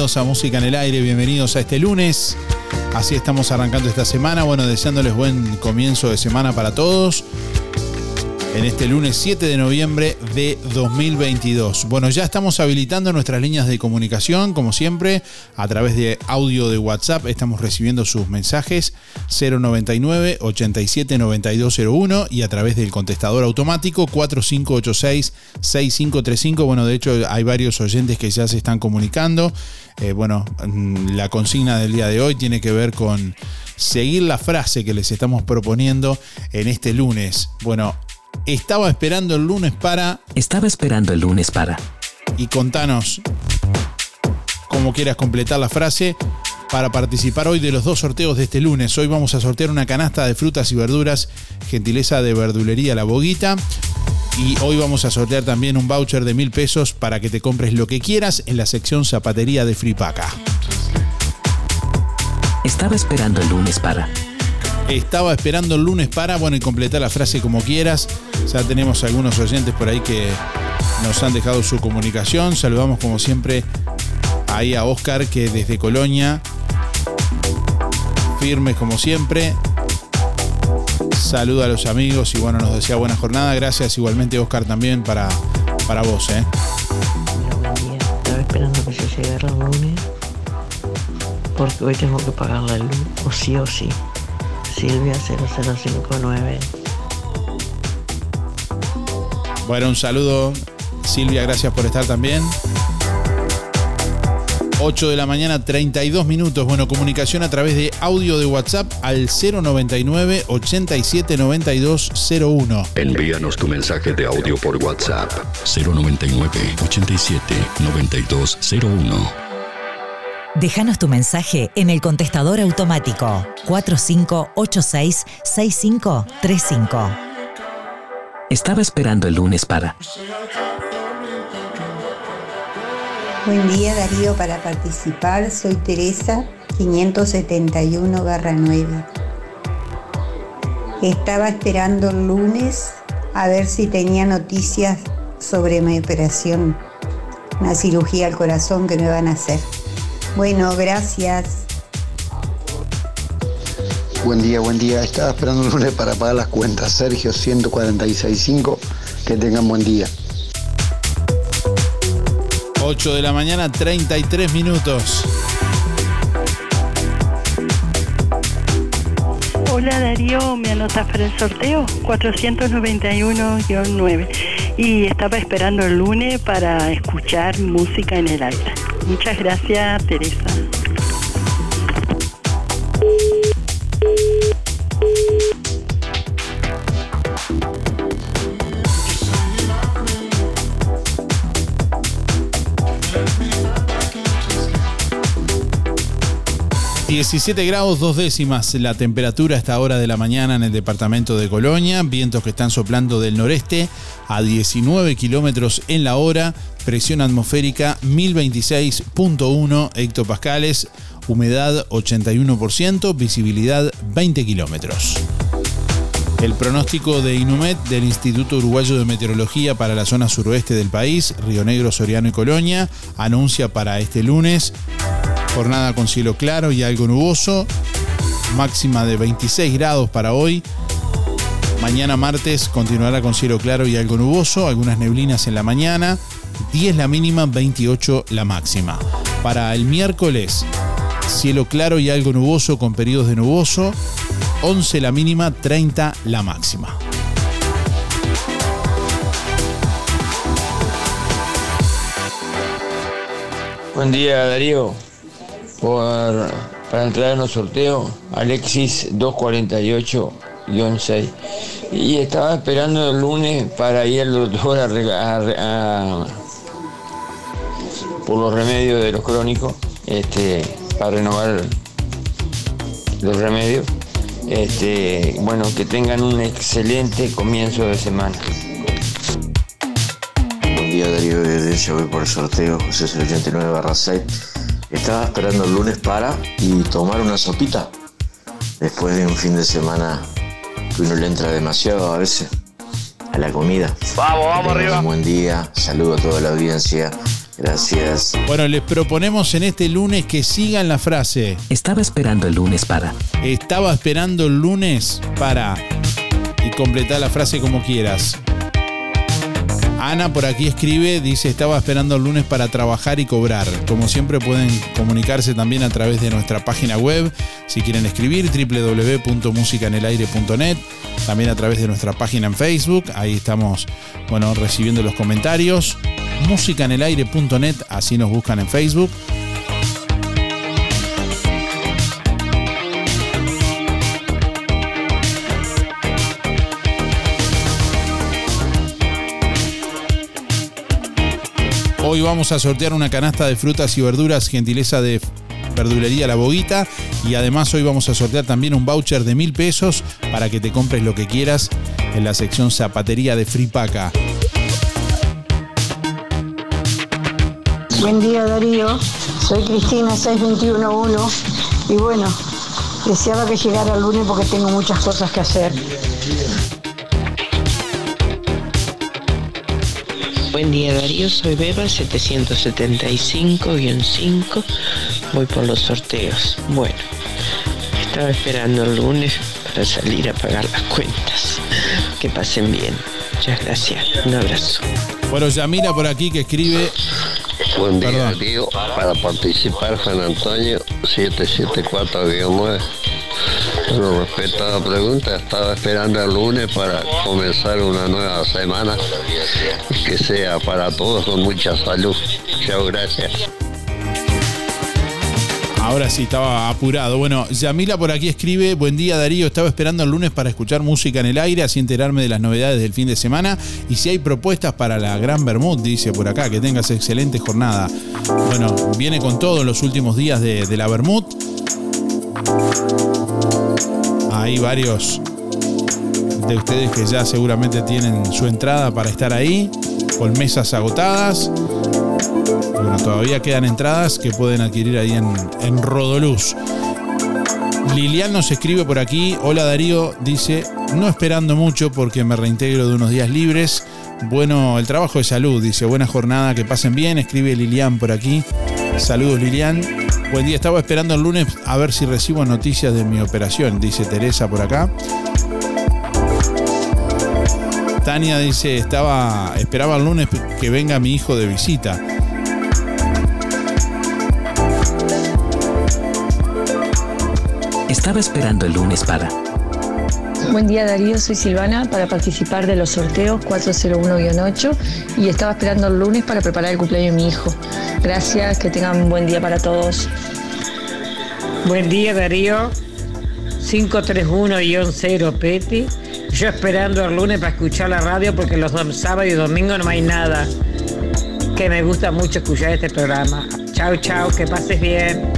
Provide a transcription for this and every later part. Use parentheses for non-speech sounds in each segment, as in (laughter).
a Música en el Aire, bienvenidos a este lunes. Así estamos arrancando esta semana, bueno, deseándoles buen comienzo de semana para todos en este lunes 7 de noviembre de 2022. Bueno, ya estamos habilitando nuestras líneas de comunicación, como siempre, a través de audio de WhatsApp. Estamos recibiendo sus mensajes 099 87 9201 y a través del contestador automático 4586 6535. Bueno, de hecho, hay varios oyentes que ya se están comunicando. Eh, bueno, mm, la consigna del día de hoy tiene que ver con seguir la frase que les estamos proponiendo en este lunes. Bueno, estaba esperando el lunes para... Estaba esperando el lunes para... Y contanos cómo quieras completar la frase para participar hoy de los dos sorteos de este lunes. Hoy vamos a sortear una canasta de frutas y verduras, gentileza de verdulería La Boguita. Y hoy vamos a sortear también un voucher de mil pesos para que te compres lo que quieras en la sección zapatería de Fripaca. Estaba esperando el lunes para. Estaba esperando el lunes para, bueno, y completar la frase como quieras. Ya tenemos algunos oyentes por ahí que nos han dejado su comunicación. Saludamos como siempre ahí a Oscar que desde Colonia, firme como siempre. Saluda a los amigos y bueno, nos desea buena jornada. Gracias igualmente Oscar también para, para vos. ¿eh? buen día. Estaba esperando que se llegara el lunes porque hoy tengo que pagar la luz, o sí o sí. Silvia 0059. Bueno, un saludo. Silvia, gracias por estar también. 8 de la mañana, 32 minutos. Bueno, comunicación a través de audio de WhatsApp al 099 87 01. Envíanos tu mensaje de audio por WhatsApp 099 87 9201. Déjanos tu mensaje en el contestador automático 4586-6535. Estaba esperando el lunes para... Buen día Darío, para participar soy Teresa 571 9. Estaba esperando el lunes a ver si tenía noticias sobre mi operación, una cirugía al corazón que me van a hacer. Bueno, gracias. Buen día, buen día. Estaba esperando el lunes para pagar las cuentas. Sergio 1465. Que tengan buen día. 8 de la mañana, 33 minutos. Hola Darío, me anotas para el sorteo 491-9 y estaba esperando el lunes para escuchar música en el aire. Muchas gracias, Teresa. 17 grados dos décimas la temperatura a esta hora de la mañana en el departamento de Colonia, vientos que están soplando del noreste a 19 kilómetros en la hora, presión atmosférica 1026.1 hectopascales, humedad 81%, visibilidad 20 kilómetros. El pronóstico de Inumet del Instituto Uruguayo de Meteorología para la zona suroeste del país, Río Negro, Soriano y Colonia, anuncia para este lunes jornada con cielo claro y algo nuboso, máxima de 26 grados para hoy. Mañana martes continuará con cielo claro y algo nuboso, algunas neblinas en la mañana, 10 la mínima, 28 la máxima. Para el miércoles, cielo claro y algo nuboso con periodos de nuboso, 11 la mínima, 30 la máxima. Buen día Darío, para entrar en los sorteos, Alexis 248-6. Y estaba esperando el lunes para ir al (laughs) doctor a, por los remedios de los crónicos, este, para renovar los remedios. Este, bueno, que tengan un excelente comienzo de semana. Buen día Darío, desde voy por el sorteo, José 89 barra 6. Estaba esperando el lunes para y tomar una sopita después de un fin de semana que uno le entra demasiado a veces a la comida. Vamos, vamos arriba. Un buen día, saludo a toda la audiencia. Gracias. Bueno, les proponemos en este lunes que sigan la frase. Estaba esperando el lunes para. Estaba esperando el lunes para. Y completar la frase como quieras. Ana por aquí escribe, dice, estaba esperando el lunes para trabajar y cobrar. Como siempre pueden comunicarse también a través de nuestra página web, si quieren escribir, www.musicanelaire.net, también a través de nuestra página en Facebook, ahí estamos, bueno, recibiendo los comentarios. Musicanelaire.net, así nos buscan en Facebook. Hoy vamos a sortear una canasta de frutas y verduras, gentileza de verdulería La Boguita. Y además hoy vamos a sortear también un voucher de mil pesos para que te compres lo que quieras en la sección zapatería de Fripaca. Buen día Darío, soy Cristina 6211 y bueno, deseaba que llegara el lunes porque tengo muchas cosas que hacer. Buen día Darío, soy Beba 775-5, voy por los sorteos. Bueno, estaba esperando el lunes para salir a pagar las cuentas. Que pasen bien. Muchas gracias. Un abrazo. Bueno, Yamila por aquí que escribe. Buen día, Perdón. Darío. Para participar, Juan Antonio, 774-9. Respecto a la pregunta, estaba esperando el lunes para comenzar una nueva semana. Que sea para todos con mucha salud. Chao, gracias. Ahora sí, estaba apurado. Bueno, Yamila por aquí escribe, buen día Darío, estaba esperando el lunes para escuchar música en el aire, así enterarme de las novedades del fin de semana y si hay propuestas para la Gran Bermud, dice por acá, que tengas excelente jornada. Bueno, viene con todo en los últimos días de, de la Bermud. Hay varios de ustedes que ya seguramente tienen su entrada para estar ahí, con mesas agotadas. Bueno, todavía quedan entradas que pueden adquirir ahí en, Rodoluz. Lilian nos escribe por aquí, hola Darío, dice, no esperando mucho porque me reintegro de unos días libres. Bueno, el trabajo de salud, dice, buena jornada, que pasen bien, escribe Lilian por aquí. Saludos Lilian. Buen día, estaba esperando el lunes a ver si recibo noticias de mi operación, dice Teresa por acá. Tania dice, estaba, esperaba el lunes que venga mi hijo de visita. Estaba esperando el lunes para. Buen día Darío, soy Silvana para participar de los sorteos 401-8 y estaba esperando el lunes para preparar el cumpleaños de mi hijo. Gracias, que tengan un buen día para todos. Buen día Darío, 531-0 Peti. Yo esperando el lunes para escuchar la radio porque los sábados y domingos no hay nada. Que me gusta mucho escuchar este programa. Chao, chao, que pases bien.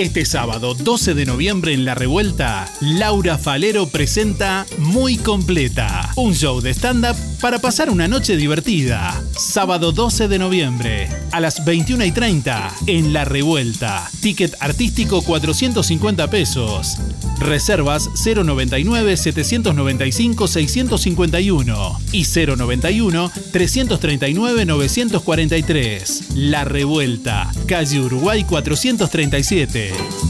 Este sábado 12 de noviembre en La Revuelta, Laura Falero presenta Muy Completa, un show de stand-up para pasar una noche divertida. Sábado 12 de noviembre, a las 21 y 30, en La Revuelta. Ticket artístico 450 pesos. Reservas 099-795-651 y 091-339-943. La Revuelta, calle Uruguay 437.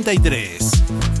93.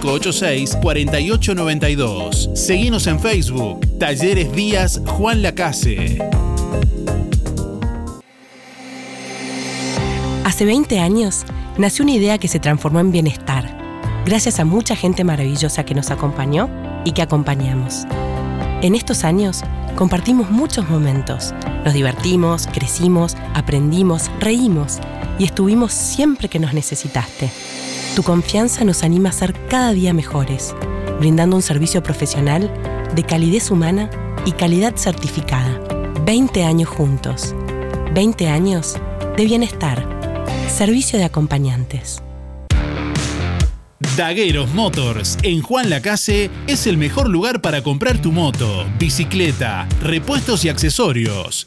4586-4892. Seguimos en Facebook, Talleres Díaz Juan Lacase. Hace 20 años nació una idea que se transformó en bienestar, gracias a mucha gente maravillosa que nos acompañó y que acompañamos. En estos años compartimos muchos momentos, nos divertimos, crecimos, aprendimos, reímos y estuvimos siempre que nos necesitaste. Tu confianza nos anima a ser cada día mejores, brindando un servicio profesional de calidez humana y calidad certificada. 20 años juntos. 20 años de bienestar. Servicio de acompañantes. Dagueros Motors en Juan Lacase es el mejor lugar para comprar tu moto, bicicleta, repuestos y accesorios.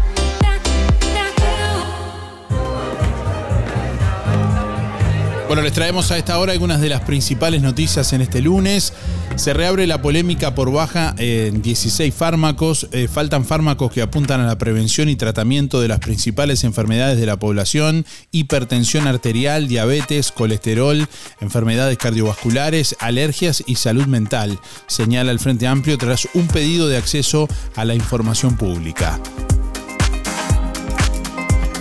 Bueno, les traemos a esta hora algunas de las principales noticias en este lunes. Se reabre la polémica por baja en 16 fármacos. Eh, faltan fármacos que apuntan a la prevención y tratamiento de las principales enfermedades de la población, hipertensión arterial, diabetes, colesterol, enfermedades cardiovasculares, alergias y salud mental, señala el Frente Amplio tras un pedido de acceso a la información pública.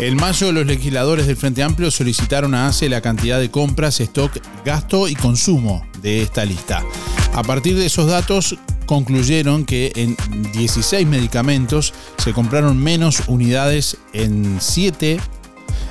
En mayo, los legisladores del Frente Amplio solicitaron a ACE la cantidad de compras, stock, gasto y consumo de esta lista. A partir de esos datos, concluyeron que en 16 medicamentos se compraron menos unidades en 7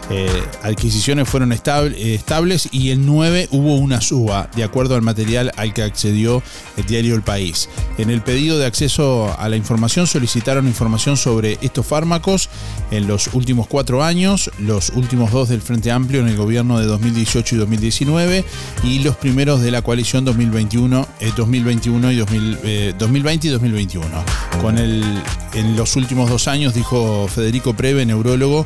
eh, adquisiciones fueron estable- estables y en 9 hubo una suba, de acuerdo al material al que accedió el diario El País. En el pedido de acceso a la información solicitaron información sobre estos fármacos en los últimos cuatro años, los últimos dos del Frente Amplio en el gobierno de 2018 y 2019 y los primeros de la coalición 2021, eh, 2021 y 2000, eh, 2020 y 2021. Con el, en los últimos dos años, dijo Federico Preve, neurólogo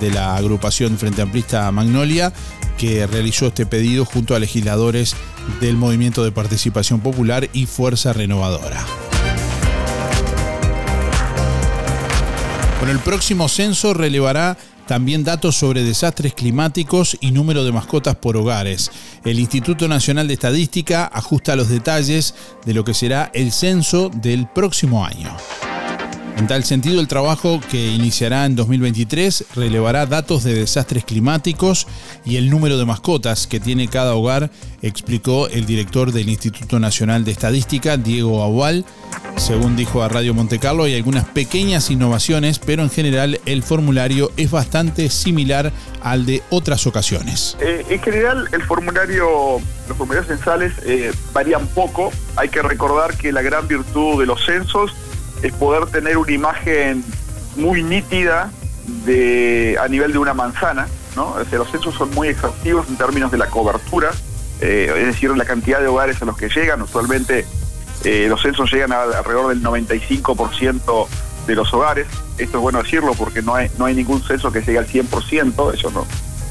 de la agrupación Frente Amplista Magnolia, que realizó este pedido junto a legisladores del Movimiento de Participación Popular y Fuerza Renovadora. Bueno, el próximo censo relevará también datos sobre desastres climáticos y número de mascotas por hogares. El Instituto Nacional de Estadística ajusta los detalles de lo que será el censo del próximo año. En tal sentido, el trabajo que iniciará en 2023 relevará datos de desastres climáticos y el número de mascotas que tiene cada hogar, explicó el director del Instituto Nacional de Estadística, Diego Agual. Según dijo a Radio Montecarlo, hay algunas pequeñas innovaciones, pero en general el formulario es bastante similar al de otras ocasiones. Eh, en general, el formulario, los formularios censales eh, varían poco. Hay que recordar que la gran virtud de los censos es poder tener una imagen muy nítida de, a nivel de una manzana. ¿no? O sea, los censos son muy exhaustivos en términos de la cobertura, eh, es decir, la cantidad de hogares a los que llegan. Usualmente eh, los censos llegan a alrededor del 95% de los hogares. Esto es bueno decirlo porque no hay, no hay ningún censo que llegue al 100%, eso no,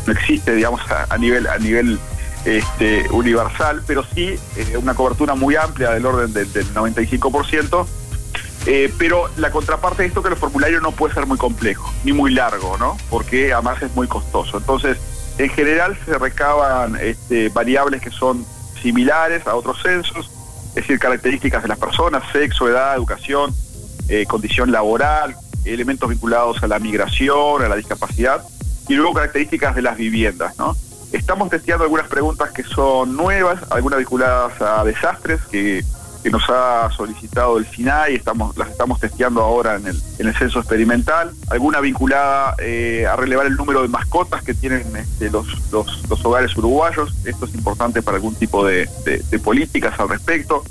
no existe, digamos, a, a nivel, a nivel este, universal, pero sí eh, una cobertura muy amplia del orden del, del 95%. Eh, pero la contraparte de esto es que el formulario no puede ser muy complejo, ni muy largo, ¿no? Porque además es muy costoso. Entonces, en general se recaban este, variables que son similares a otros censos, es decir, características de las personas, sexo, edad, educación, eh, condición laboral, elementos vinculados a la migración, a la discapacidad y luego características de las viviendas, ¿no? Estamos testeando algunas preguntas que son nuevas, algunas vinculadas a desastres que, que nos ha solicitado el SINAI, estamos, las estamos testeando ahora en el, en el censo experimental, alguna vinculada eh, a relevar el número de mascotas que tienen este, los, los, hogares uruguayos, esto es importante para algún tipo de- de políticas al respecto.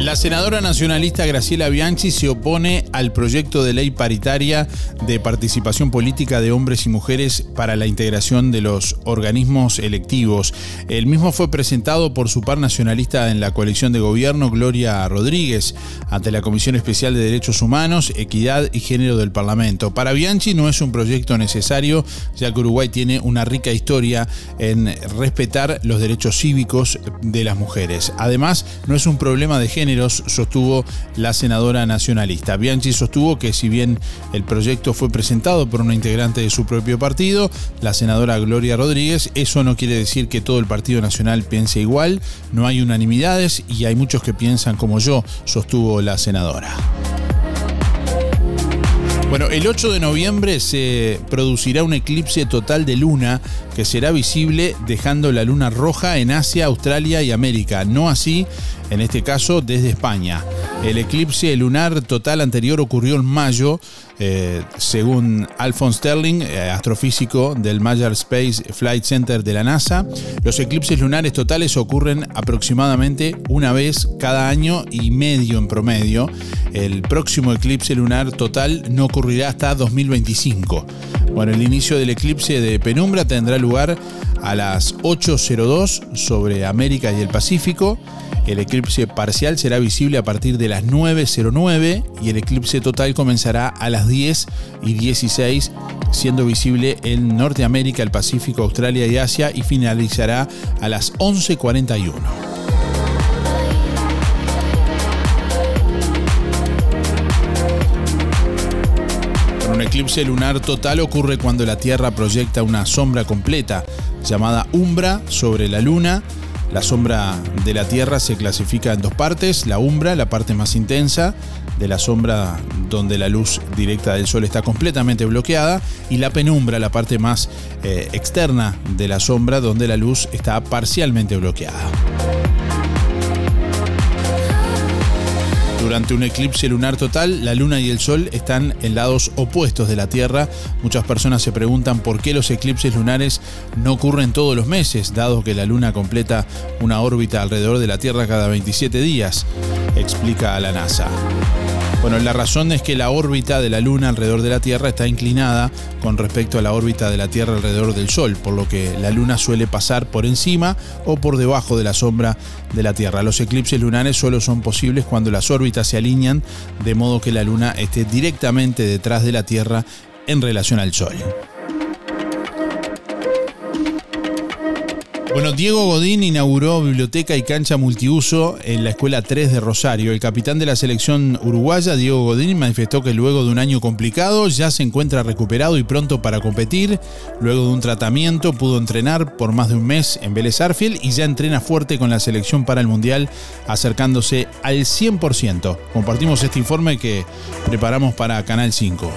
La senadora nacionalista Graciela Bianchi se opone al proyecto de ley paritaria de participación política de hombres y mujeres para la integración de los organismos electivos. El mismo fue presentado por su par nacionalista en la coalición de gobierno, Gloria Rodríguez, ante la Comisión Especial de Derechos Humanos, Equidad y Género del Parlamento. Para Bianchi no es un proyecto necesario, ya que Uruguay tiene una rica historia en respetar los derechos cívicos de las mujeres. Además, no es un problema de sostuvo la senadora nacionalista. Bianchi sostuvo que si bien el proyecto fue presentado por una integrante de su propio partido, la senadora Gloria Rodríguez, eso no quiere decir que todo el Partido Nacional piense igual, no hay unanimidades y hay muchos que piensan como yo, sostuvo la senadora. Bueno, el 8 de noviembre se producirá un eclipse total de luna que será visible dejando la luna roja en Asia, Australia y América, no así en este caso desde España. El eclipse lunar total anterior ocurrió en mayo, eh, según Alphonse Sterling, eh, astrofísico del Major Space Flight Center de la NASA. Los eclipses lunares totales ocurren aproximadamente una vez cada año y medio en promedio. El próximo eclipse lunar total no ocurrirá hasta 2025. Bueno, el inicio del eclipse de penumbra tendrá lugar a las 8.02 sobre América y el Pacífico. El eclipse parcial será visible a partir de las 9.09 y el eclipse total comenzará a las 10 y 16, siendo visible en Norteamérica, el Pacífico, Australia y Asia y finalizará a las 11.41. eclipse lunar total ocurre cuando la Tierra proyecta una sombra completa, llamada umbra, sobre la Luna. La sombra de la Tierra se clasifica en dos partes, la umbra, la parte más intensa de la sombra donde la luz directa del Sol está completamente bloqueada, y la penumbra, la parte más eh, externa de la sombra donde la luz está parcialmente bloqueada. Durante un eclipse lunar total, la Luna y el Sol están en lados opuestos de la Tierra. Muchas personas se preguntan por qué los eclipses lunares no ocurren todos los meses, dado que la Luna completa una órbita alrededor de la Tierra cada 27 días, explica la NASA. Bueno, la razón es que la órbita de la Luna alrededor de la Tierra está inclinada con respecto a la órbita de la Tierra alrededor del Sol, por lo que la Luna suele pasar por encima o por debajo de la sombra de la Tierra. Los eclipses lunares solo son posibles cuando las órbitas se alinean de modo que la Luna esté directamente detrás de la Tierra en relación al Sol. Bueno, Diego Godín inauguró biblioteca y cancha multiuso en la Escuela 3 de Rosario. El capitán de la selección uruguaya, Diego Godín, manifestó que luego de un año complicado ya se encuentra recuperado y pronto para competir. Luego de un tratamiento pudo entrenar por más de un mes en Vélez Arfield y ya entrena fuerte con la selección para el Mundial, acercándose al 100%. Compartimos este informe que preparamos para Canal 5.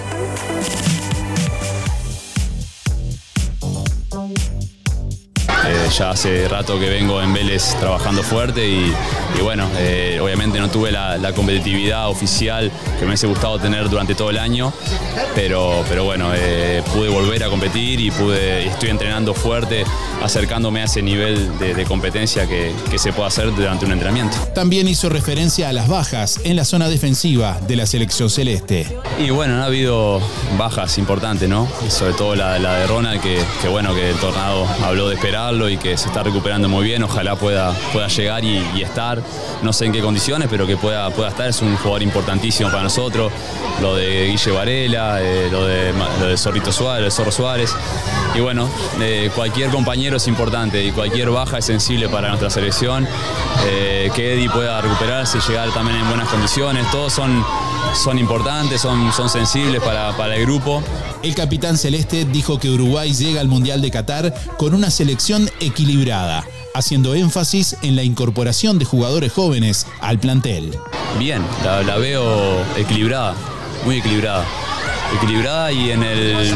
Eh, ya hace rato que vengo en Vélez trabajando fuerte y, y bueno, eh, obviamente no tuve la, la competitividad oficial que me hubiese gustado tener durante todo el año, pero, pero bueno, eh, pude volver a competir y pude, estoy entrenando fuerte, acercándome a ese nivel de, de competencia que, que se puede hacer durante un entrenamiento. También hizo referencia a las bajas en la zona defensiva de la selección celeste. Y bueno, ha habido bajas importantes, ¿no? Sobre todo la, la de Ronald, que, que bueno, que el tornado habló de esperarlo y que se está recuperando muy bien. Ojalá pueda, pueda llegar y, estar, no sé en qué condiciones, pero que pueda, pueda estar. Es un jugador importantísimo para nosotros. Lo de Guille Varela, eh, lo, de, lo de Zorrito Suárez, lo de Zorro Suárez. Y bueno, eh, cualquier compañero es importante y cualquier baja es sensible para nuestra selección. Eh, que Eddie pueda recuperarse llegar también en buenas condiciones. Todos son, son importantes, son, son sensibles para, para el grupo. El capitán celeste dijo que Uruguay llega al Mundial de Qatar con una selección equilibrada. haciendo énfasis en la incorporación de jugadores jóvenes al plantel. Bien, la, la veo equilibrada, muy equilibrada. Equilibrada y en, el,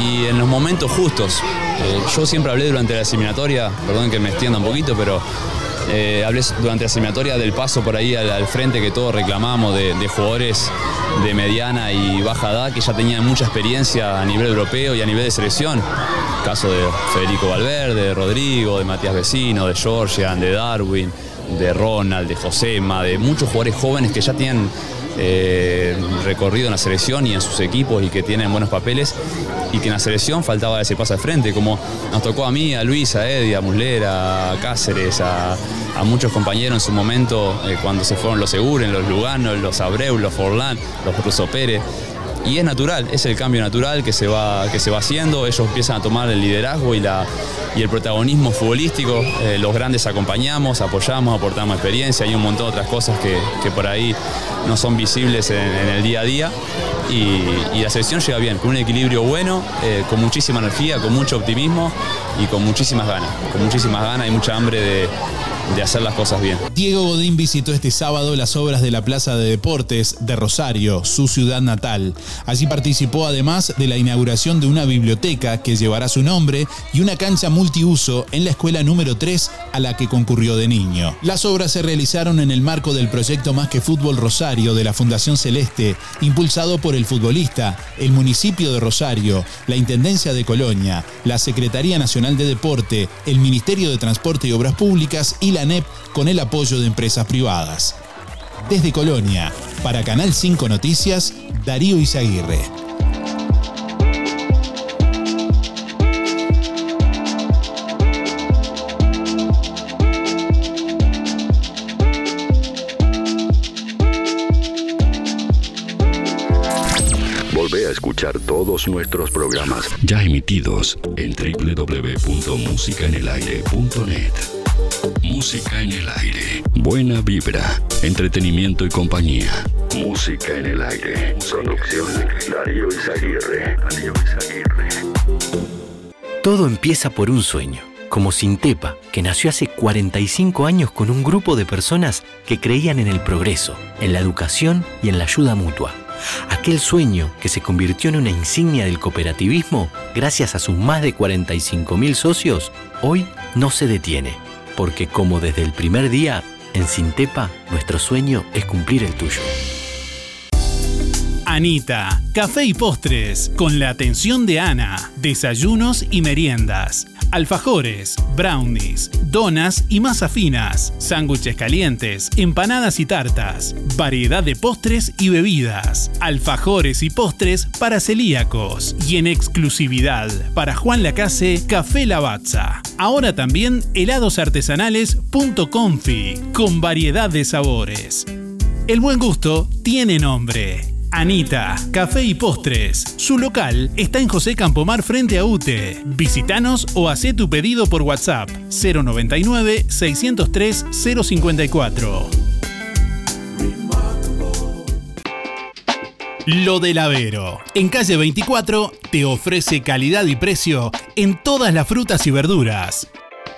y en los momentos justos. Eh, yo siempre hablé durante la eliminatoria, perdón que me extienda un poquito, pero eh, hablé durante la eliminatoria del paso por ahí al, frente que todos reclamamos de, de jugadores de mediana y baja edad que ya tenían mucha experiencia a nivel europeo y a nivel de selección. Caso de Federico Valverde, de Rodrigo, de Matías Vecino, de Georgian, de Darwin, de Ronald, de Josema, de muchos jugadores jóvenes que ya tienen eh, recorrido en la selección y en sus equipos y que tienen buenos papeles y que en la selección faltaba ese paso al frente, como nos tocó a mí, a Luis, a Eddie, a Muslera, a Cáceres, a, muchos compañeros en su momento eh, cuando se fueron los Seguren, los Lugano, los Abreu, los Forlán, los Russo Pérez. Y es natural, es el cambio natural que se va, que se va haciendo, ellos empiezan a tomar el liderazgo y, la, y el protagonismo futbolístico, eh, los grandes acompañamos, apoyamos, aportamos experiencia, hay un montón de otras cosas que, que por ahí no son visibles en, el día a día. Y, y, la selección llega bien, con un equilibrio bueno, eh, con muchísima energía, con mucho optimismo y con muchísimas ganas, con muchísimas ganas y mucha hambre de, de hacer las cosas bien. Diego Godín visitó este sábado las obras de la Plaza de Deportes de Rosario, su ciudad natal. Allí participó además de la inauguración de una biblioteca que llevará su nombre y una cancha multiuso en la escuela número 3 a la que concurrió de niño. Las obras se realizaron en el marco del proyecto Más que Fútbol Rosario de la Fundación Celeste, impulsado por el futbolista, el municipio de Rosario, la Intendencia de Colonia, la Secretaría Nacional de Deporte, el Ministerio de Transporte y Obras Públicas y la NEP con el apoyo de empresas privadas. Desde Colonia, para Canal 5 Noticias, Darío Izaguirre. Volvé a escuchar todos nuestros programas ya emitidos en www.musicaenelaire.net. Música en el aire. Buena vibra, entretenimiento y compañía. Música en el aire. Producción Darío Izaguirre. Darío Izaguirre. Todo empieza por un sueño, como Sintepa, que nació hace 45 años con un grupo de personas que creían en el progreso, en la educación y en la ayuda mutua. Aquel sueño que se convirtió en una insignia del cooperativismo gracias a sus más de 45.000 socios, hoy no se detiene, porque como desde el primer día, en Sintepa, nuestro sueño es cumplir el tuyo. Anita, café y postres, con la atención de Ana, desayunos y meriendas, alfajores, brownies, donas y masas finas, sándwiches calientes, empanadas y tartas, variedad de postres y bebidas, alfajores y postres para celíacos y en exclusividad para Juan Lacase, Café Lavazza. Ahora también helados artesanales punto confi, con variedad de sabores. El buen gusto tiene nombre. Anita, Café y Postres. Su local está en José Campomar frente a UTE. Visítanos o haz tu pedido por WhatsApp 099 603 054. Lo del Avero. En calle 24 te ofrece calidad y precio en todas las frutas y verduras.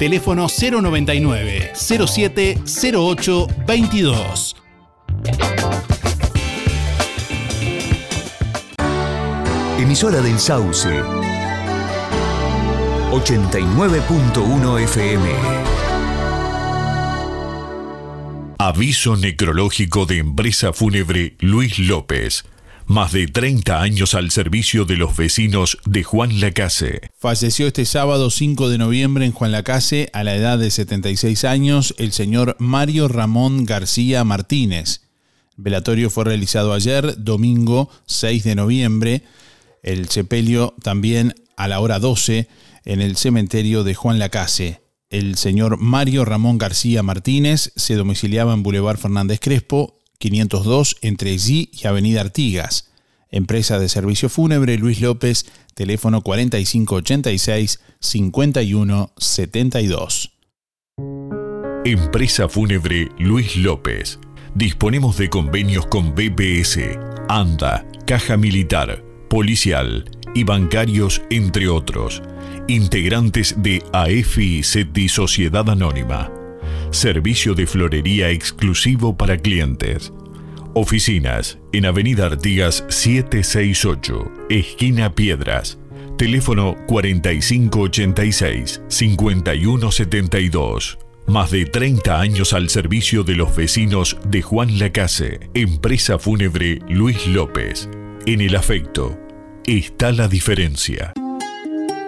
Teléfono 099 07 08 22. Emisora del Sauce. 89.1 FM. Aviso necrológico de empresa fúnebre Luis López. Más de 30 años al servicio de los vecinos de Juan Lacase. Falleció este sábado 5 de noviembre en Juan Lacase, a la edad de 76 años, el señor Mario Ramón García Martínez. El velatorio fue realizado ayer, domingo 6 de noviembre. El sepelio también a la hora 12 en el cementerio de Juan Lacase. El señor Mario Ramón García Martínez se domiciliaba en Boulevard Fernández Crespo, 502 entre G y Avenida Artigas. Empresa de servicio fúnebre Luis López, teléfono 4586-5172. Empresa Fúnebre Luis López. Disponemos de convenios con BPS, ANDA, Caja Militar, Policial y bancarios, entre otros. Integrantes de AFI Sociedad Anónima. Servicio de florería exclusivo para clientes. Oficinas en Avenida Artigas 768, esquina Piedras. Teléfono 4586-5172. Más de 30 años al servicio de los vecinos de Juan Lacase, Empresa Fúnebre Luis López. En el afecto está la diferencia.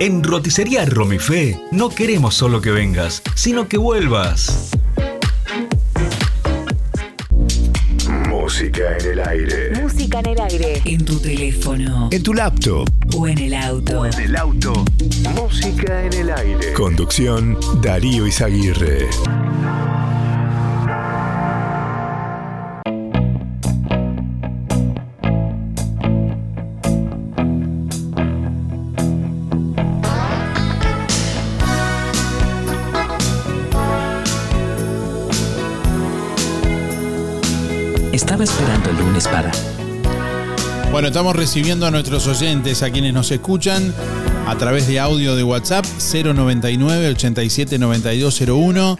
En Roticería Romifé no queremos solo que vengas, sino que vuelvas. Música en el aire. Música en el aire. En tu teléfono. En tu laptop. O en el auto. En el auto. Música en el aire. Conducción Darío Izaguirre. Para. Bueno, estamos recibiendo a nuestros oyentes, a quienes nos escuchan a través de audio de WhatsApp 099 87 9201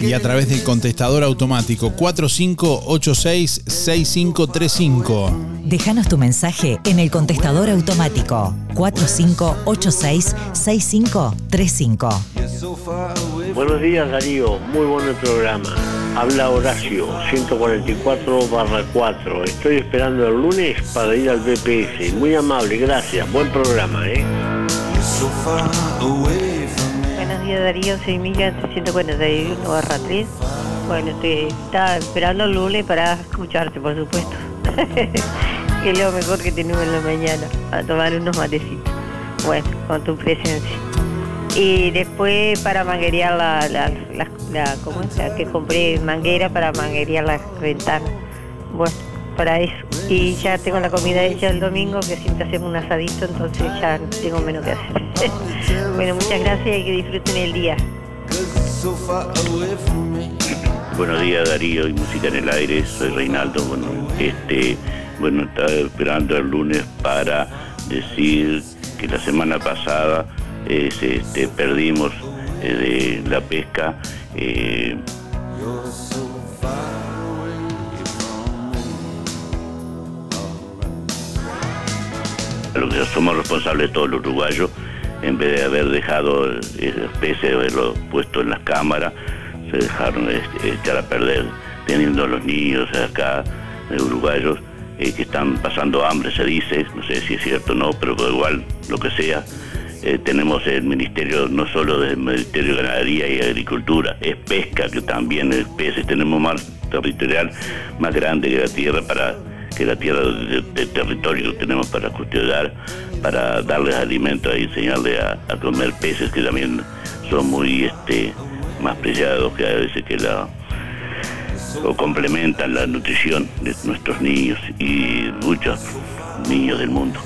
y a través del contestador automático 4586 6535. Déjanos tu mensaje en el contestador automático 4586 6535. Buenos días Darío, muy bueno el programa. Habla Horacio, 144 barra 4. Estoy esperando el lunes para ir al BPS. Muy amable, gracias. Buen programa, ¿eh? Buenos días Darío, soy Miguel 341 barra 3. Bueno, estoy, estaba esperando el lunes para escucharte, por supuesto. (laughs) que es lo mejor que tenemos en la mañana, para tomar unos matecitos. Bueno, con tu presencia. Y después para manguerear la, la, la, la- ¿cómo es? Que compré manguera para manguerear las ventanas. Bueno, para eso. Y ya tengo la comida hecha el domingo, que siempre hacemos un asadito, entonces ya tengo menos que hacer. (laughs) bueno, muchas gracias y que disfruten el día. Buenos días Darío y Música en el Aire, soy Reinaldo. Bueno, este, bueno, estaba esperando el lunes para decir que la semana pasada se- este, perdimos eh, de la pesca. eh, lo que somos responsables todos los uruguayos, en vez de haber dejado esos peces, haberlo puesto en las cámaras, se dejaron este, echar a perder, teniendo a los niños acá, de uruguayos, eh, que están pasando hambre, se dice, no sé si es cierto o no, pero igual, lo que sea. Eh, tenemos el ministerio, no solo del Ministerio de Ganadería y Agricultura, es pesca, que también es peces, tenemos más territorial más grande que la tierra para que la tierra de, territorio que tenemos para custodiar, para darles alimento y enseñarles a, a comer peces que también son muy este, más preciados que a veces que la o complementan la nutrición de nuestros niños y muchos niños del mundo.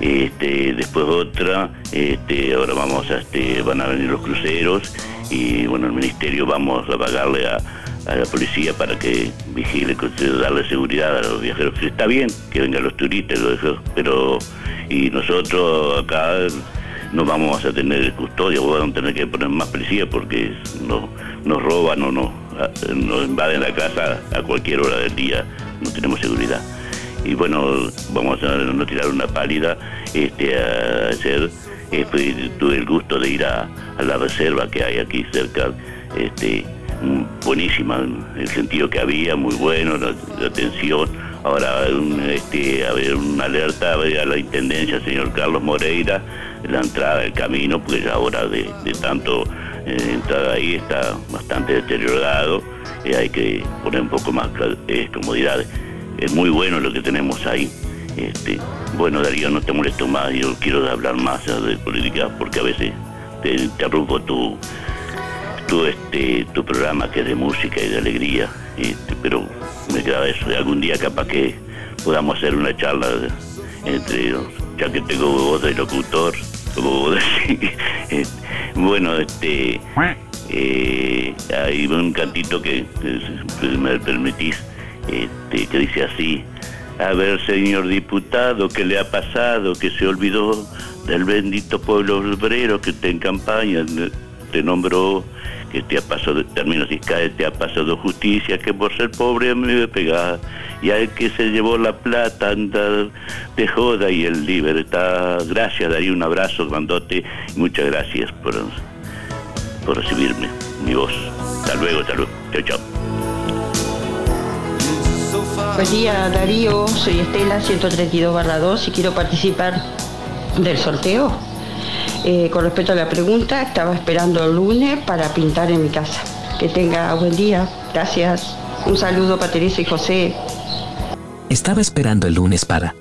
Este, después otra, este, ahora vamos a, este, van a venir los cruceros y bueno, el ministerio vamos a pagarle a, la policía para que vigile, darle seguridad a los viajeros. Está bien que vengan los turistas, pero y nosotros acá no vamos a tener custodia, vamos a tener que poner más policía porque no, nos roban o nos invaden la casa a cualquier hora del día, no tenemos seguridad. Y bueno, vamos a no tirar una pálida, este, a hacer, eh, fui- tuve el gusto de ir a, a la reserva que hay aquí cerca este, mm, buenísima en el sentido que había, muy bueno, la, atención. Ahora, este, a una alerta a, la intendencia, señor Carlos Moreira, la entrada del camino, porque ya ahora de, tanto eh, entrar ahí está bastante deteriorado, y hay que poner un poco más eh, comodidades. Es muy bueno lo que tenemos ahí. Este, bueno, Darío, no te molesto más, yo quiero hablar más de política porque a veces te interrumpo tu, tu, este, tu programa que es de música y de alegría, este, pero me queda eso. Algún día capaz que podamos hacer una charla entre, ya que tengo voz de locutor, como vos. (laughs) Este, bueno, este, eh, hay un cantito que, me permitís, este, que dice así. A ver, señor diputado, ¿qué le ha pasado? Que se olvidó del bendito pueblo obrero que está en campaña, te nombró, que te ha pasado, términos fiscales, te ha pasado justicia, que por ser pobre me iba a pegar. Y al que se llevó la plata anda de joda y el libertad. Gracias, daría un abrazo grandote y muchas gracias por, por recibirme, mi voz. Hasta luego, hasta luego. Chao, chao. Buen día Darío, soy Estela 132 2 y quiero participar del sorteo. Eh, con respecto a la pregunta, estaba esperando el lunes para pintar en mi casa. Que tenga buen día, gracias. Un saludo para Teresa y José. Estaba esperando el lunes para.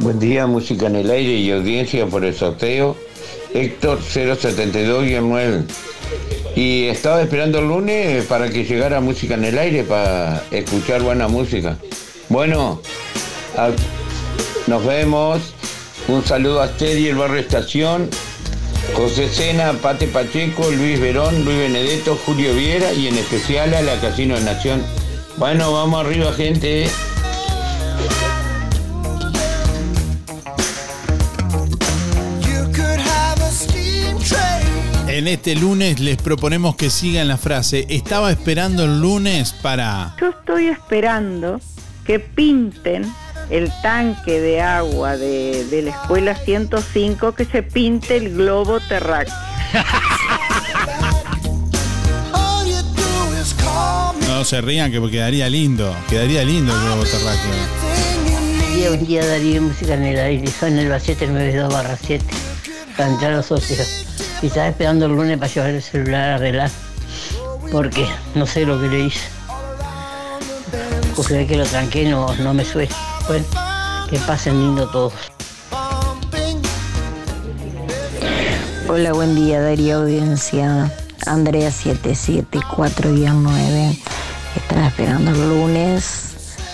Buen día, música en el aire y audiencia por el sorteo. Héctor 072-9. Y estaba esperando el lunes para que llegara música en el aire, para escuchar buena música. Bueno, nos vemos. Un saludo a Teddy, el barrio Estación, José Sena, Pate Pacheco, Luis Verón, Luis Benedetto, Julio Viera y en especial a la Casino de Nación. Bueno, vamos arriba, gente. En este lunes les proponemos que sigan la frase. Estaba esperando el lunes para. Yo estoy esperando que pinten el tanque de agua de, de la escuela 105, que se pinte el globo terráqueo. (laughs) No se rían que quedaría lindo. Quedaría lindo el globo terráqueo. Buen día, buen día Darío, música en el aire, son el 792 barra 7, cantar los socios. Y estaba esperando el lunes para llevar el celular a arreglar, porque no sé lo que le hice. Porque que lo tranqué, no, no me suena. Bueno, que pasen lindo todos. Hola, buen día Darío Audiencia. Andrea 774-9. Estaba esperando el lunes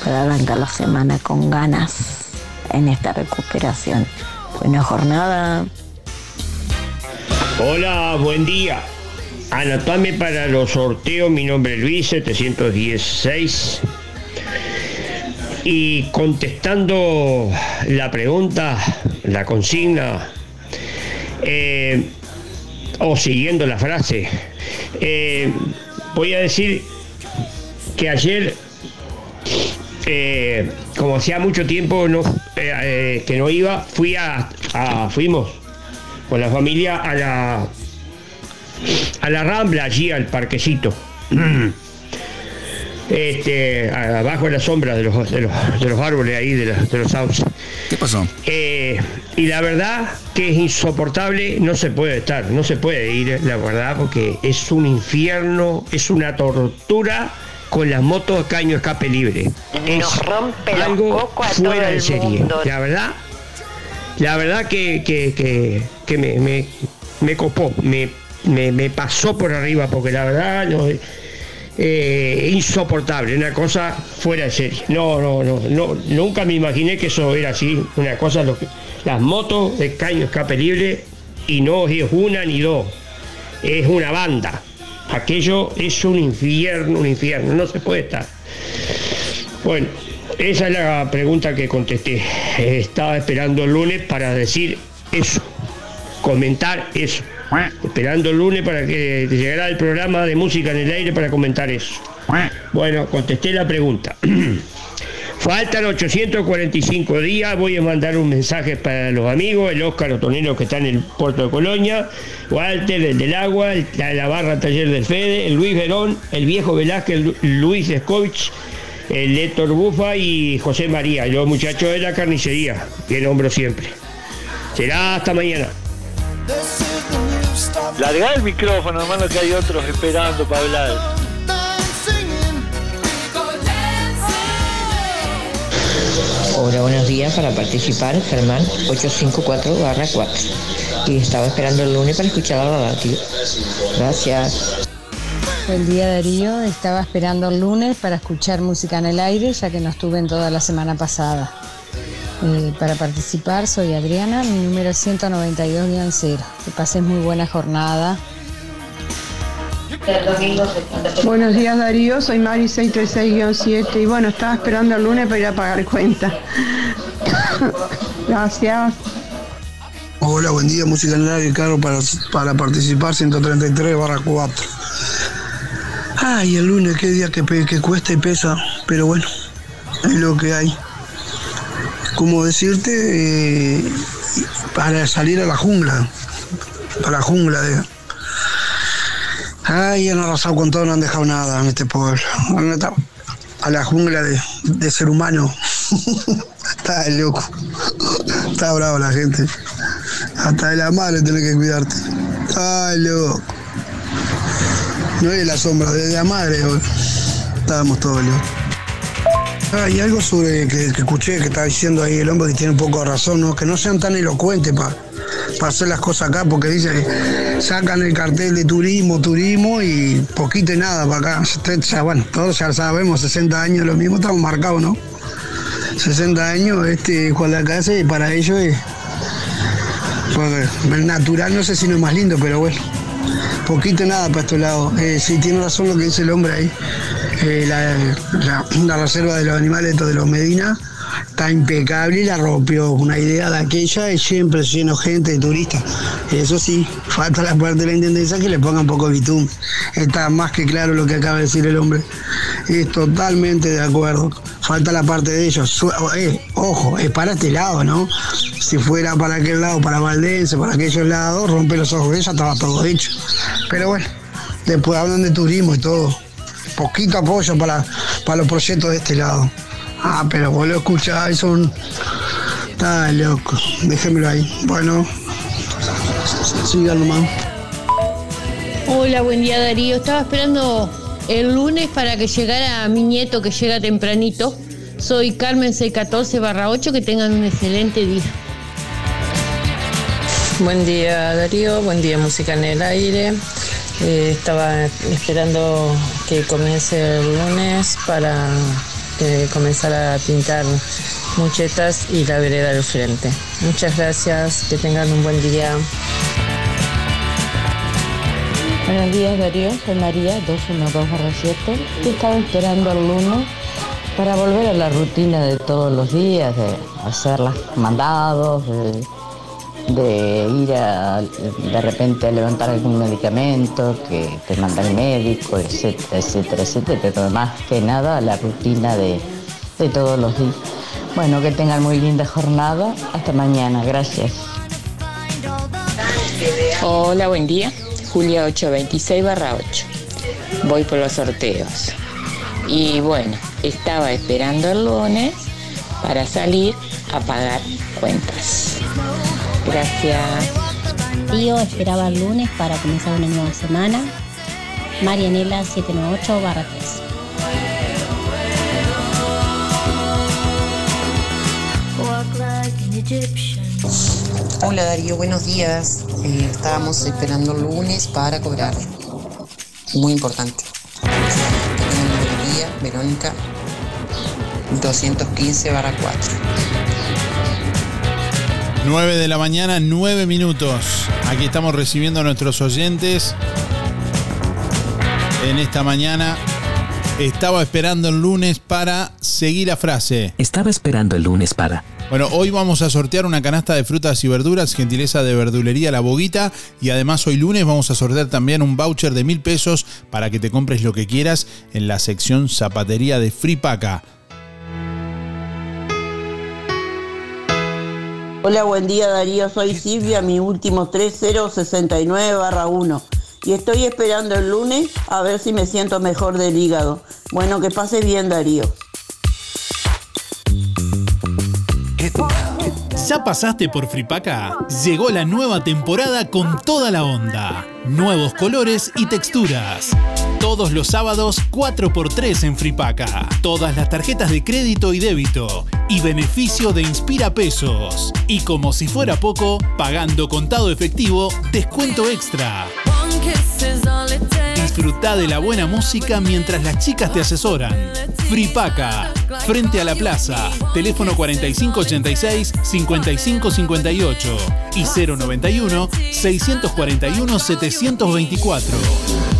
para arrancar la semana con ganas en esta recuperación. Buena jornada. Hola, buen día. Anotame para los sorteos, mi nombre es Luis 716. Y contestando la pregunta, la consigna, eh, o siguiendo la frase, eh, voy a decir que ayer, eh, como hacía mucho tiempo no, que no iba, fui a, a- fuimos con la familia a la a la rambla allí al parquecito (clears throat) este abajo de la sombra de los, de los, de los árboles ahí de, la- de los sauces ¿Qué pasó? Eh, y la verdad que es insoportable, no se puede estar, no se puede ir, la verdad, porque es un infierno, es una tortura con las motos caño escape libre. Nos Es rompe los algo cocos a todo fuera de serie. mundo. La verdad, la verdad que, que, que- me, me, me copó, me, me, me pasó por arriba, porque la verdad no, eh, insoportable, una cosa fuera de serie. No, no, no, no, nunca me imaginé que eso era así, una cosa, lo que- las motos de caño escape libre, y no es una ni dos, es una banda. Aquello es un infierno, un infierno, no se puede estar. Bueno, esa es la pregunta que contesté. Estaba esperando el lunes para decir eso, comentar eso. Esperando el lunes para que llegara el programa de música en el aire para comentar eso. Bueno, contesté la pregunta. (clears throat) Faltan 845 días, voy a mandar un mensaje para los amigos, el Óscar Otonero que está en el puerto de Colonia, Walter, el del agua, el- la, la barra taller del Fede, el Luis Verón, el viejo Velázquez, el Luis Escovich, el Héctor Bufa y José María, los muchachos de la carnicería, que nombro siempre. Será hasta mañana. Larga el micrófono, hermano, que hay otros esperando para hablar. Hola, buenos días. Para participar, Germán 854-4. Y estaba esperando el lunes para escuchar la radio. Gracias. Buen día Darío, estaba esperando el lunes para escuchar música en el aire ya que no estuve en toda la semana pasada. Eh, para participar soy Adriana, mi número es 192-0. Que pases muy buena jornada. Buenos días Darío, soy Mari 636-7 y bueno, estaba esperando el lunes para ir a pagar cuenta. (coughs) Gracias. Hola, buen día, música en el aire, Caro, para, para participar 133 barra 4. Ay, el lunes, qué día que, que cuesta y pesa, pero bueno, es lo que hay. Como decirte, eh, para salir a la jungla, para la jungla de... Ay, han arrasado con todo, no han dejado nada en este pueblo. A la jungla de, de ser humano. (laughs) Está loco. Está bravo la gente. Hasta de la madre tenés que cuidarte. Está loco. No es la sombra, de la madre. Estábamos todos locos. Ah, y algo sobre que, escuché que estaba diciendo ahí el hombre que tiene un poco de razón, ¿no? Que no sean tan elocuentes para hacer las cosas acá, porque dice que sacan el cartel de turismo, turismo y poquito y nada para acá. Ya, bueno, todos ya sabemos, 60 años lo mismo, estamos marcados, ¿no? 60 años, este Juan la casa y para ellos es. porque el natural no sé si no es más lindo, pero bueno. Poquito nada para estos lados. Eh, sí, tiene razón lo que dice el hombre ahí. Eh, la, la- reserva de los animales de los Medina está impecable y la rompió. Una idea de aquella es siempre lleno gente de turistas. Eso sí, falta la parte de la intendencia que le ponga un poco de bitum. Está más que claro lo que acaba de decir el hombre. Es totalmente de acuerdo. Falta la parte de ellos. Eh, ojo, es para este lado, ¿no? Si fuera para aquel lado, para Valdense, para aquellos lados, rompe los ojos. Ya estaba todo hecho. Pero bueno, después hablan de turismo y todo. Poquito apoyo para los proyectos de este lado. Ah, pero vos lo escuchás, son. Está loco. Déjemelo ahí. Bueno, sigan nomás. Hola, buen día Darío. Estaba esperando el lunes para que llegara mi nieto que llega tempranito. Soy Carmen 614 barra 8. Que tengan un excelente día. Buen día Darío, buen día Música en el Aire. Eh, estaba esperando que comience el lunes para eh, comenzar a pintar muchetas y la vereda del frente. Muchas gracias, que tengan un buen día. Buenos días Darío, soy María 212-7 y estaba esperando el lunes para volver a la rutina de todos los días, de hacer los mandados, de, de ir a de repente a levantar algún medicamento que te manda el médico, etcétera, etcétera, etcétera, pero más que nada la rutina de, de todos los días. Bueno, que tengan muy linda jornada. Hasta mañana. Gracias. Hola, buen día. Julia 826 barra 8. Voy por los sorteos. Y bueno, estaba esperando el lunes para salir a pagar cuentas. Gracias. Tío esperaba el lunes para comenzar una nueva semana. Marianela 798 barra 3. Hola Darío, buenos días. Eh, estábamos esperando el lunes para cobrar. Muy importante. Verónica 215 barra 4. 9 de la mañana, 9 minutos. Aquí estamos recibiendo a nuestros oyentes. En esta mañana estaba esperando el lunes para seguir la frase. Estaba esperando el lunes para. Bueno, hoy vamos a sortear una canasta de frutas y verduras, gentileza de verdulería La Boguita. Y además hoy lunes vamos a sortear también un voucher de mil pesos para que te compres lo que quieras en la sección zapatería de Fripaca. Hola, buen día Darío, soy Silvia, mi último 3069 barra 1. Y estoy esperando el lunes a ver si me siento mejor del hígado. Bueno, que pase bien Darío. ¿Ya pasaste por Fripaca? Llegó la nueva temporada con toda la onda. Nuevos colores y texturas. Todos los sábados 4x3 en Fripaca. Todas las tarjetas de crédito y débito. Y beneficio de Inspira Pesos. Y como si fuera poco, pagando contado efectivo, descuento extra. Disfruta de la buena música mientras las chicas te asesoran. Fripaca, frente a la plaza. Teléfono 4586-5558 y 091-641-724.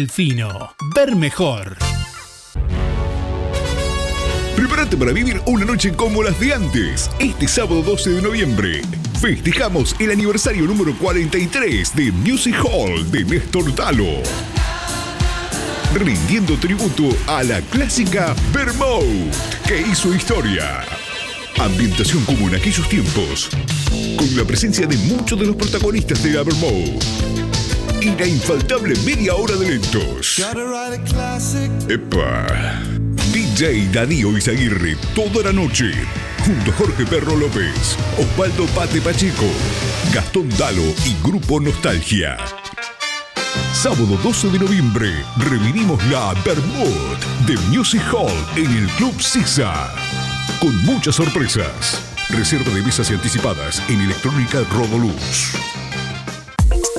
Ver mejor. Prepárate para vivir una noche como las de antes. Este sábado 12 de noviembre festejamos el aniversario número 43 de Music Hall de Néstor Talo. Rindiendo tributo a la clásica Vermouth, que hizo historia. Ambientación como en aquellos tiempos, con la presencia de muchos de los protagonistas de la Vermouth. Y la infaltable media hora de lentos. Epa. DJ Darío Izaguirre toda la noche. Junto a Jorge Perro López, Osvaldo Pate Pacheco, Gastón Dalo y Grupo Nostalgia. Sábado 12 de noviembre revivimos la Bermud de Music Hall en el Club Sisa. Con muchas sorpresas. Reserva de mesas y anticipadas en Electrónica Rodoluz.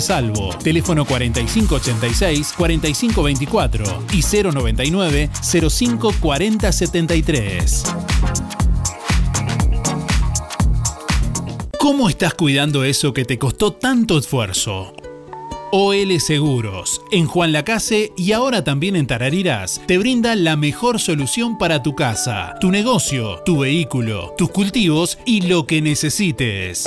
Salvo. Teléfono 4586-4524 y 099-054073. ¿Cómo estás cuidando eso que te costó tanto esfuerzo? OL Seguros, en Juan Lacase y ahora también en Tarariras, te brinda la mejor solución para tu casa, tu negocio, tu vehículo, tus cultivos y lo que necesites.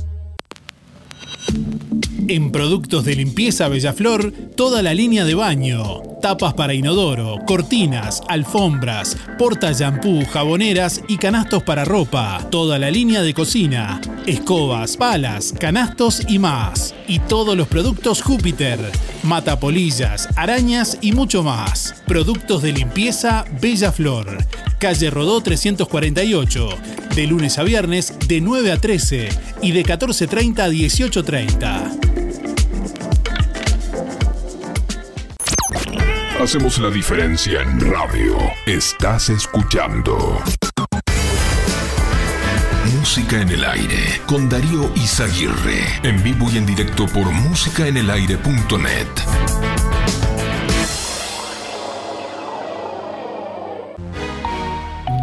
En productos de limpieza Bellaflor, toda la línea de baño, tapas para inodoro, cortinas, alfombras, porta shampoo, jaboneras y canastos para ropa, toda la línea de cocina, escobas, palas, canastos y más. Y todos los productos Júpiter, matapolillas, arañas y mucho más. Productos de limpieza Bella Flor, calle Rodó 348, de lunes a viernes de 9 a 13 y de 14.30 a 18.30. Hacemos la diferencia en radio. Estás escuchando. Música en el aire con Darío Izaguirre. En vivo y en directo por músicaenelaire.net.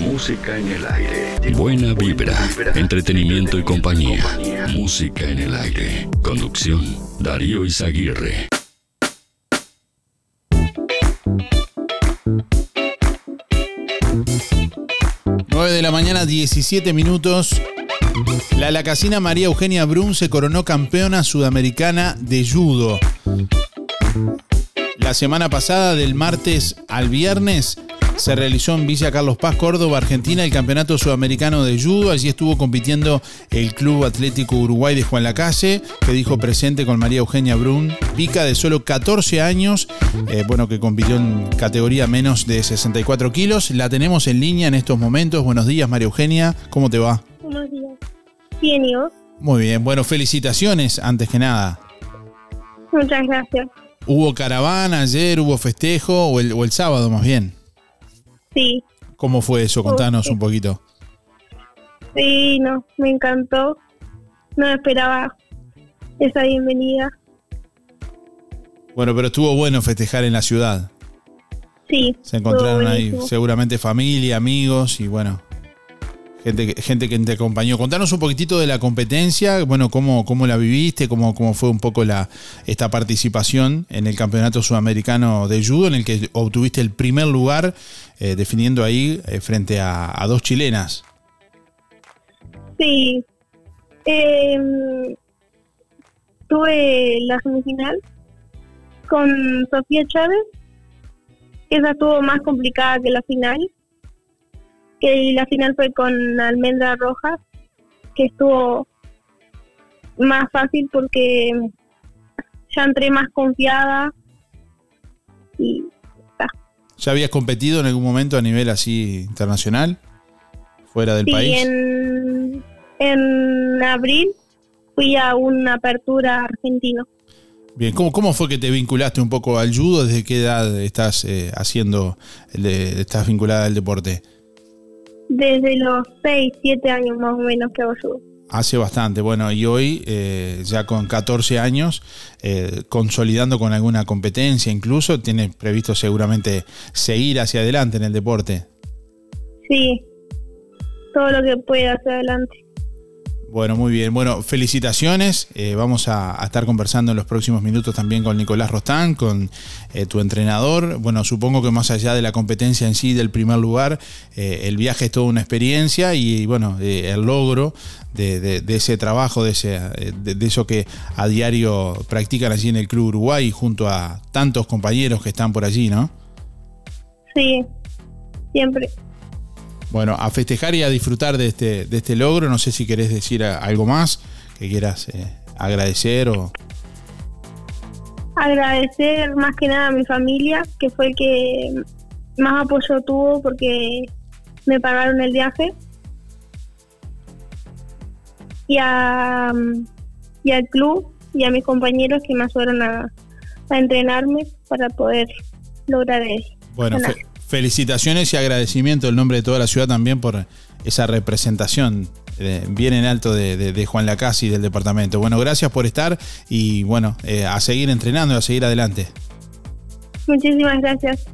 Música en el aire. Buena vibra, entretenimiento y compañía. Música en el aire. Conducción, Darío Izaguirre. Nueve de la mañana, 17 minutos. La lacasina María Eugenia Brun se coronó campeona sudamericana de judo. La semana pasada, del martes al viernes, se realizó en Villa Carlos Paz, Córdoba, Argentina, el Campeonato Sudamericano de Judo. Allí estuvo compitiendo el Club Atlético Uruguay de Juan Lacase, que dijo presente con María Eugenia Brun, pica de solo 14 años, eh, bueno, que compitió en categoría menos de 64 kilos. La tenemos en línea en estos momentos. Buenos días, María Eugenia. ¿Cómo te va? Buenos días. Bien, ¿y vos? Muy bien. Bueno, felicitaciones antes que nada. Muchas gracias. ¿Hubo caravana ayer? ¿Hubo festejo? ¿O el, o el sábado más bien? Sí, ¿Cómo fue eso? Contanos un poquito. sí, no, me encantó. No esperaba esa bienvenida. Bueno, pero estuvo bueno festejar en la ciudad. Sí. Se encontraron ahí seguramente familia, amigos y bueno, gente, gente que te acompañó. Contanos un poquitito de la competencia, bueno, cómo, cómo la viviste, cómo, cómo fue un poco la, esta participación en el Campeonato Sudamericano de Judo, en el que obtuviste el primer lugar, eh, definiendo ahí eh, frente a, a dos chilenas. Sí. Eh, tuve la semifinal con Sofía Chávez. Esa estuvo más complicada que la final. Que la final fue con Almendra Rojas, que estuvo más fácil porque ya entré más confiada y ¿Ya habías competido en algún momento a nivel así internacional? ¿Fuera del Sí, país? en, en abril fui a una apertura argentino. Bien, ¿cómo, ¿cómo fue que te vinculaste un poco al judo? ¿Desde qué edad estás eh, haciendo, el de- estás vinculada al deporte? Desde los 6, 7 años más o menos que hago judo. Hace bastante, bueno, y hoy eh, ya con 14 años, eh, consolidando con alguna competencia incluso, tiene previsto seguramente seguir hacia adelante en el deporte. Sí, todo lo que pueda hacia adelante. Bueno, muy bien. Bueno, felicitaciones. Eh, vamos a, estar conversando en los próximos minutos también con Nicolás Rostán, con eh, tu entrenador. Bueno, supongo que más allá de la competencia en sí, del primer lugar, eh, el viaje es toda una experiencia y, bueno, el logro de, ese trabajo, de, ese, de eso que a diario practican allí en el Club Uruguay junto a tantos compañeros que están por allí, ¿no? Sí, siempre. Bueno, a festejar y a disfrutar de este, de este logro. No sé si querés decir algo más que quieras eh, agradecer o... Agradecer más que nada a mi familia, que fue el que más apoyo tuvo porque me pagaron el viaje. Y a, y al club y a mis compañeros que me ayudaron a, a entrenarme para poder lograr eso. Bueno, fe- felicitaciones y agradecimiento en nombre de toda la ciudad también por esa representación eh, bien en alto de, de- de Juan Lacasi y del departamento. Bueno, gracias por estar y bueno, eh, a seguir entrenando y a seguir adelante. Muchísimas gracias.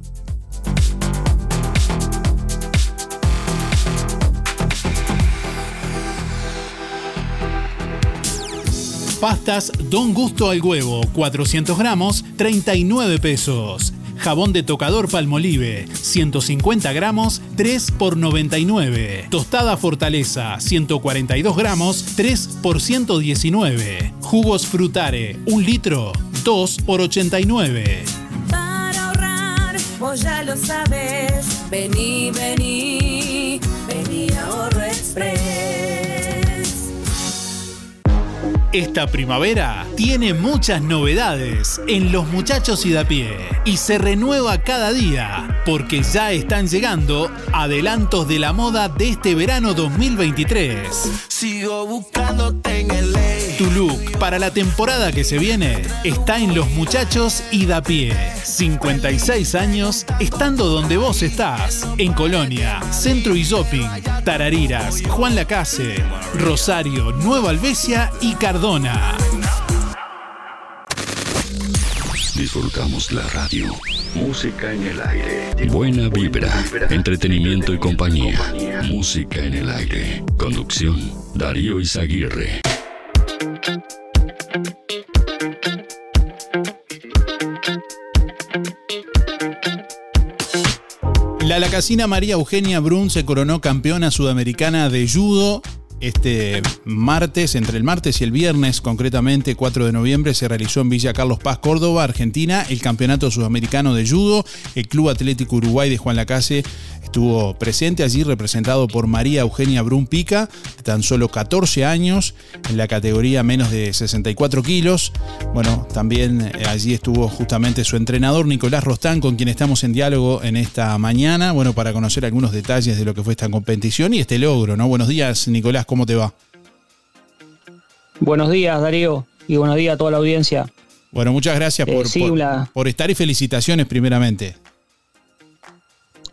Pastas Don Gusto al huevo, 400 gramos, 39 pesos. Jabón de tocador Palmolive, 150 gramos, 3 por 99. Tostada Fortaleza, 142 gramos, 3 por 119. Jugos Frutare, 1 litro, 2 por 89. Para ahorrar, vos ya lo sabes. Vení, vení, vení Ahorro Express. Esta primavera tiene muchas novedades en Los Muchachos y da pie y se renueva cada día porque ya están llegando adelantos de la moda de este verano 2023. Sigo buscándote en el ley. Tu look para la temporada que se viene está en Los Muchachos y da pie. 56 años estando donde vos estás. En Colonia, Centro y Shopping, Tarariras, Juan Lacase, Rosario, Nueva Albesia y Cardona. Disfrutamos la radio. Música en el aire. Buena vibra. Entretenimiento y compañía. Música en el aire. Conducción. Darío Izaguirre. La lacasina María Eugenia Brun se coronó campeona sudamericana de judo. Este martes, entre el martes y el viernes, concretamente 4 de noviembre, se realizó en Villa Carlos Paz, Córdoba, Argentina, el Campeonato Sudamericano de Judo. El Club Atlético Uruguay de Juan Lacase estuvo presente allí, representado por María Eugenia Brun Pica, de tan solo 14 años, en la categoría menos de 64 kilos. Bueno, también eh, allí estuvo justamente su entrenador Nicolás Rostán, con quien estamos en diálogo en esta mañana, bueno, para conocer algunos detalles de lo que fue esta competición y este logro, ¿no? Buenos días, Nicolás, ¿cómo te va? Buenos días, Darío, y buenos días a toda la audiencia. Bueno, muchas gracias Eh, por, sí, por- una- por estar y felicitaciones primeramente.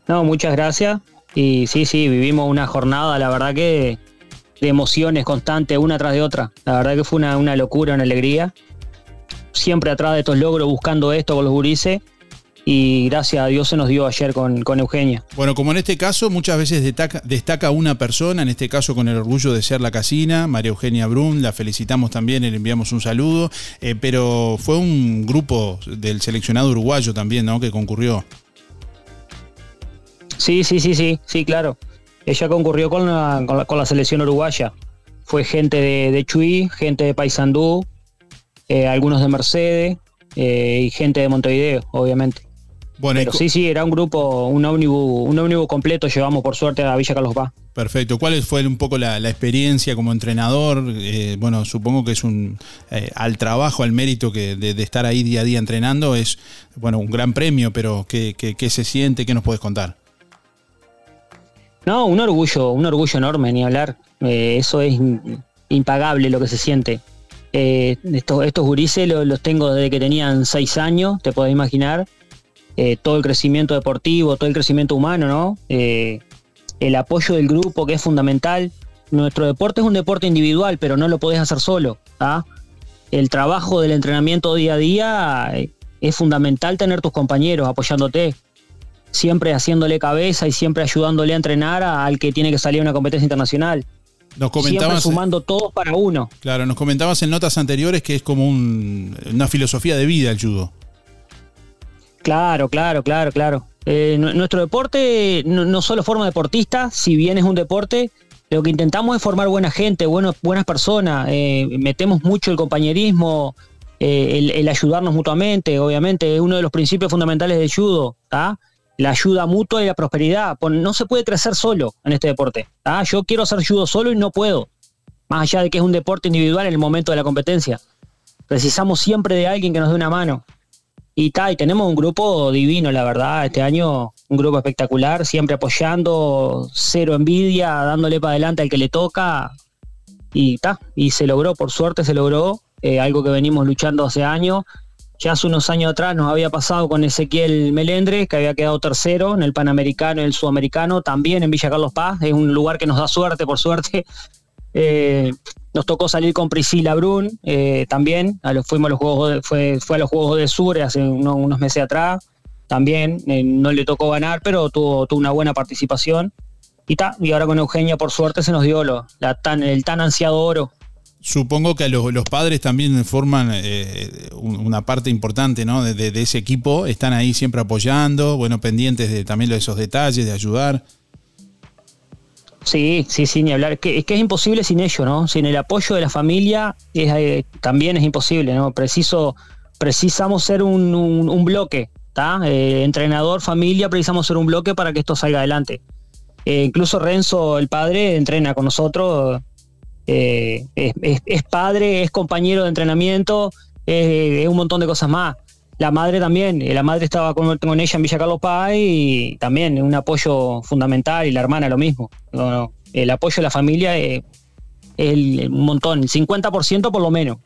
No, muchas gracias. Y sí, sí, vivimos una jornada, la verdad que de emociones constantes, una tras de otra. La verdad que fue una, una locura, una alegría. Siempre atrás de estos logros, buscando esto con los gurises. Y gracias a Dios se nos dio ayer con, con Eugenia. Bueno, como en este caso, muchas veces destaca, destaca una persona, en este caso con el orgullo de ser la casina, María Eugenia Brun, la felicitamos también, le enviamos un saludo, eh, pero fue un grupo del seleccionado uruguayo también, ¿no? Que concurrió. Sí, sí, sí, sí, sí, claro. Ella concurrió con la, con la, con la selección uruguaya. Fue gente de, de Chuy, gente de Paysandú, eh, algunos de Mercedes eh, y gente de Montevideo, obviamente. Bueno, Pero sí, sí, era un grupo, un ómnibus, un ómnibus completo llevamos por suerte a Villa Carlos Paz. Perfecto. ¿Cuál fue un poco la, la experiencia como entrenador? Eh, bueno, supongo que es un eh, al trabajo, al mérito que de, de estar ahí día a día entrenando es bueno un gran premio, pero ¿qué, qué, qué se siente? ¿Qué nos puedes contar? No, un orgullo, un orgullo enorme, ni hablar. Eh, eso es impagable lo que se siente. Estos, estos gurises lo- los tengo desde que tenían seis años, te podés imaginar. Eh, todo el crecimiento deportivo, todo el crecimiento humano, ¿no? Eh, el apoyo del grupo, que es fundamental. Nuestro deporte es un deporte individual, pero no lo podés hacer solo. ¿ah? El trabajo del entrenamiento día a día eh, es fundamental tener tus compañeros apoyándote siempre haciéndole cabeza y siempre ayudándole a entrenar a- al que tiene que salir a una competencia internacional. Nos Siempre comentabas, sumando todos para uno. claro, nos comentabas en notas anteriores que es como un- una filosofía de vida el judo. Claro, claro, claro, claro. Eh, nu- nuestro deporte no, solo forma deportistas, si bien es un deporte, lo que intentamos es formar buena gente, buenas personas. eh, metemos mucho el compañerismo, eh, el, ayudarnos mutuamente, obviamente, es uno de los principios fundamentales del judo, ¿tá? La ayuda mutua y la prosperidad. No se puede crecer solo en este deporte. ¿tá? Yo quiero hacer judo solo y no puedo. Más allá de que es un deporte individual en el momento de la competencia. Precisamos siempre de alguien que nos dé una mano. Y, ta, y tenemos un grupo divino, la verdad, este año un grupo espectacular, siempre apoyando, cero envidia, dándole para adelante al que le toca. y ta, y se logró, por suerte se logró, eh, algo que venimos luchando hace años. Ya hace unos años atrás nos había pasado con Ezequiel Melendre, que había quedado tercero en el Panamericano y el Sudamericano, también en Villa Carlos Paz, es un lugar que nos da suerte, por suerte. Eh, nos tocó salir con Priscila Brun, eh, también, a fuimos a los Juegos de- fue, a los Juegos de Sur hace uno- unos meses atrás, también, eh, no le tocó ganar, pero tuvo, una buena participación. Y, ta, y ahora con Eugenia, por suerte, se nos dio el tan ansiado oro. Supongo que los, los padres también forman un- una parte importante ¿no? de ese equipo, están ahí siempre apoyando, bueno, pendientes de también de esos detalles, de ayudar. Sí, sí, sí, ni hablar. Que, es que es imposible sin ello, ¿no? Sin el apoyo de la familia eh, también es imposible, ¿no? Preciso, precisamos ser un, bloque, ¿está? Eh, entrenador, familia, precisamos ser un bloque para que esto salga adelante. Eh, incluso Renzo, el padre, entrena con nosotros, es, padre, es compañero de entrenamiento, es un montón de cosas más. La madre también, eh, la madre estaba con, ella en Villa Carlos Paz y también un apoyo fundamental y la hermana lo mismo. No, no, el apoyo de la familia eh, es el- un montón, 50% por lo menos.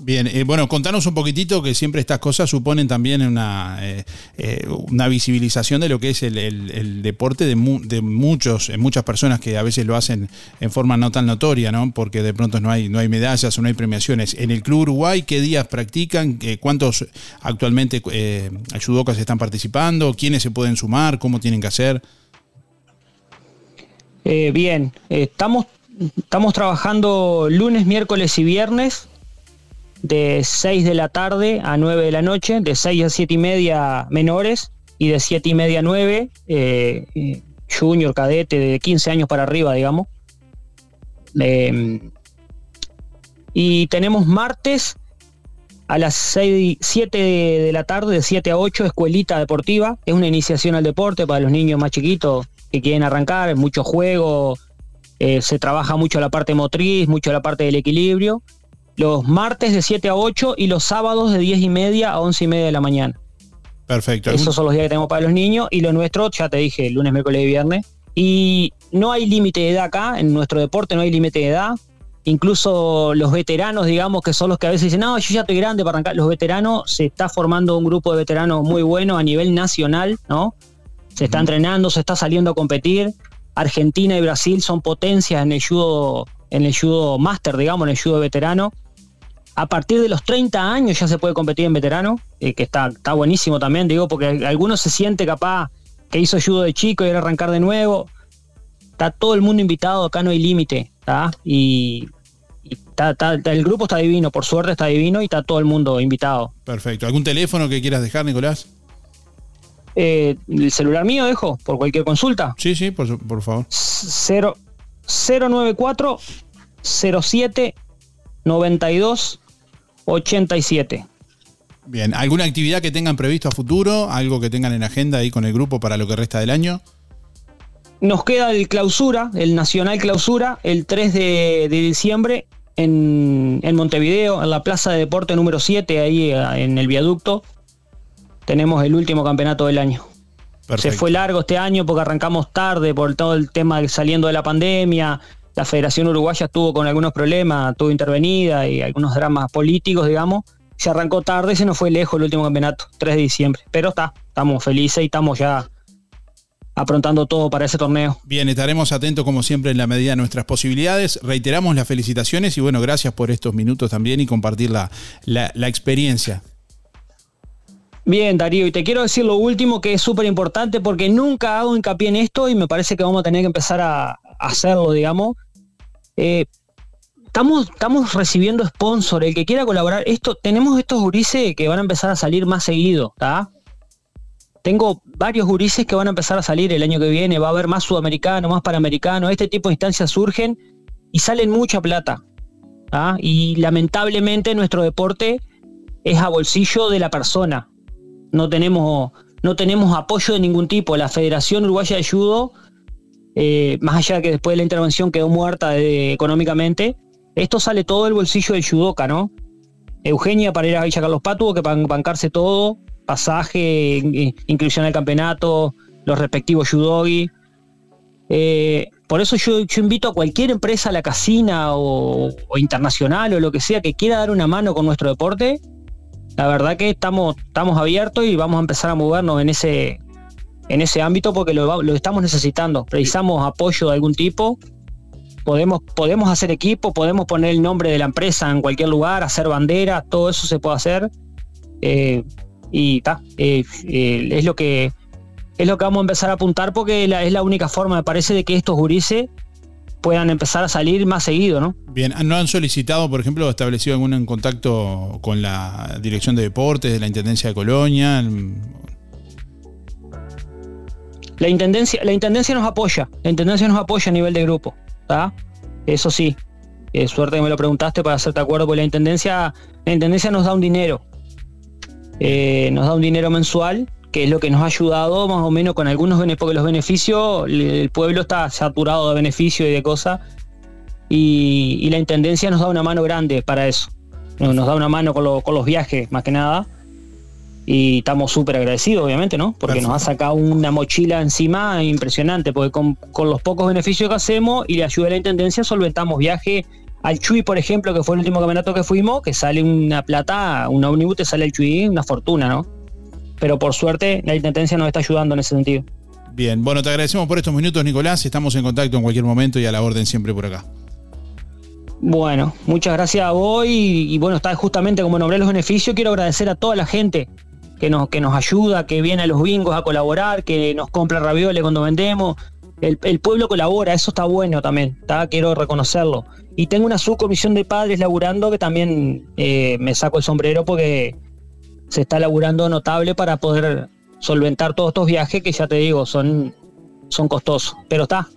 Bien, eh, bueno, contanos un poquitito que siempre estas cosas suponen también una, eh, eh, una visibilización de lo que es el, el- deporte de, mu- de muchos, muchas personas que a veces lo hacen en forma no tan notoria, ¿no? Porque de pronto no hay, no hay medallas o no hay premiaciones. En el Club Uruguay, ¿qué días practican? ¿Cuántos actualmente judocas están participando? ¿Quiénes se pueden sumar? ¿Cómo tienen que hacer? Bien, estamos, estamos trabajando lunes, miércoles y viernes de 6 de la tarde a 9 de la noche, de 6 a 7 y media menores y de 7 y media a 9 eh, junior, cadete, de 15 años para arriba, digamos. Eh, y tenemos martes a las 6, 7 de la tarde, de 7 a 8, escuelita deportiva. Es una iniciación al deporte para los niños más chiquitos que quieren arrancar, mucho juego, eh, se trabaja mucho la parte motriz, mucho la parte del equilibrio. Los martes de 7 a 8 y los sábados de 10 y media a 11 y media de la mañana. Perfecto. Esos son los días que tenemos para los niños y lo nuestro, ya te dije, lunes, miércoles y viernes. Y no hay límite de edad acá, en nuestro deporte no hay límite de edad. Incluso los veteranos, digamos, que son los que a veces dicen, no, yo ya estoy grande para arrancar. Los veteranos, se está formando un grupo de veteranos muy bueno a nivel nacional, ¿no? Se está entrenando, se está saliendo a competir. Argentina y Brasil son potencias en el judo, en el judo máster, digamos, en el judo veterano. A partir de los 30 años ya se puede competir en veterano, eh, que está, está buenísimo también, digo, porque algunos se siente capaz que hizo judo de chico y era arrancar de nuevo. Está todo el mundo invitado, acá no hay límite, ¿está? Y, y el grupo está divino, por suerte está divino y está todo el mundo invitado. Perfecto. ¿Algún teléfono que quieras dejar, Nicolás? Eh, ¿El celular mío dejo por cualquier consulta? Sí, sí, por, por favor. Cero- 094 07 92 87. Bien, ¿alguna actividad que tengan previsto a futuro? ¿Algo que tengan en agenda ahí con el grupo para lo que resta del año? Nos queda el clausura, el nacional clausura, el 3 de, de diciembre en, en Montevideo, en la Plaza de Deporte número 7, ahí eh, en el viaducto. Tenemos el último campeonato del año. Se fue largo este año porque arrancamos tarde por todo el tema de saliendo de la pandemia. La Federación Uruguaya estuvo con algunos problemas, estuvo intervenida y algunos dramas políticos, digamos. Se arrancó tarde y se nos fue lejos el último campeonato, 3 de diciembre. Pero está, estamos felices y estamos ya aprontando todo para ese torneo. Bien, estaremos atentos como siempre en la medida de nuestras posibilidades. Reiteramos las felicitaciones y bueno, gracias por estos minutos también y compartir la, la- la experiencia. Bien, Darío, y te quiero decir lo último que es súper importante porque nunca hago hincapié en esto y me parece que vamos a tener que empezar a hacerlo, digamos. Eh, estamos, estamos recibiendo sponsor, el que quiera colaborar, esto, tenemos estos gurises que van a empezar a salir más seguido, ¿está? Tengo varios gurises que van a empezar a salir el año que viene, va a haber más sudamericano, más panamericano, este tipo de instancias surgen y salen mucha plata. ¿tá? Y lamentablemente nuestro deporte es a bolsillo de la persona. No tenemos, no tenemos apoyo de ningún tipo. La Federación Uruguaya de Judo, eh, más allá de que después de la intervención quedó muerta económicamente, esto sale todo del bolsillo del judoka, ¿no? Eugenia para ir a Villa Carlos Paz tuvo que ban- bancarse todo, pasaje, in- inscripción al campeonato, los respectivos judogi. Eh, por eso yo, yo invito a cualquier empresa, la casina o, o internacional o lo que sea, que quiera dar una mano con nuestro deporte. La verdad que estamos, estamos abiertos y vamos a empezar a movernos en ese, en ese ámbito porque lo, lo estamos necesitando. Precisamos apoyo de algún tipo. Podemos, podemos hacer equipo, podemos poner el nombre de la empresa en cualquier lugar, hacer bandera, todo eso se puede hacer. Eh, y está, es lo que es lo que vamos a empezar a apuntar porque la- es la única forma, me parece, de que estos gurises puedan empezar a salir más seguido, ¿no? Bien, ¿no han solicitado, por ejemplo, establecido algún contacto con la Dirección de Deportes de la Intendencia de Colonia? La intendencia, la intendencia nos apoya, la intendencia nos apoya a nivel de grupo, ¿está? Eso sí. Eh, suerte que me lo preguntaste para hacerte acuerdo, porque la intendencia, la intendencia nos da un dinero. Eh, nos da un dinero mensual, que es lo que nos ha ayudado más o menos con algunos beneficios, porque los beneficios, el pueblo está saturado de beneficios y de cosas, y, la intendencia nos da una mano grande para eso. Nos, da una mano con, con los viajes, más que nada. Y estamos súper agradecidos, obviamente, ¿no? Porque nos ha sacado una mochila encima impresionante, porque con, con los pocos beneficios que hacemos y le ayuda a la intendencia, solventamos viaje al Chuy, por ejemplo, que fue el último campeonato que fuimos, que sale una plata, un ómnibus te sale el Chuy, una fortuna, ¿no? Pero por suerte la intendencia nos está ayudando en ese sentido. Bien, bueno, te agradecemos por estos minutos, Nicolás. Estamos en contacto en cualquier momento y a la orden siempre por acá. Bueno, muchas gracias a vos y, y bueno, está justamente como nombré los beneficios, quiero agradecer a toda la gente que nos, que nos ayuda, que viene a los bingos a colaborar, que nos compra ravioles cuando vendemos. El, el pueblo colabora, eso está bueno también, ¿tá? quiero reconocerlo. Y tengo una subcomisión de padres laburando que también eh, me saco el sombrero porque se está laburando notable para poder solventar todos estos viajes que ya te digo, son, son costosos. Pero está,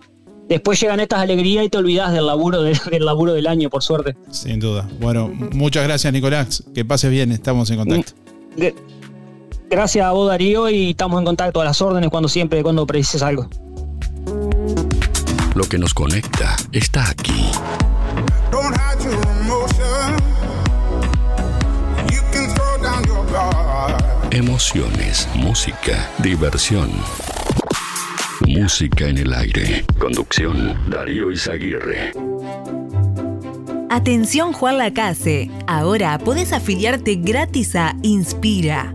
después llegan estas alegrías y te olvidas del laburo, del, del laburo del año, por suerte. Sin duda. Bueno, muchas gracias, Nicolás. Que pases bien, estamos en contacto. Gr- Gracias a vos, Darío, y estamos en contacto a las órdenes cuando siempre, cuando precises algo. Lo que nos conecta está aquí. Emociones, música, diversión. Música en el aire. Conducción, Darío Izaguirre. Atención Juan Lacase, ahora podés afiliarte gratis a Inspira.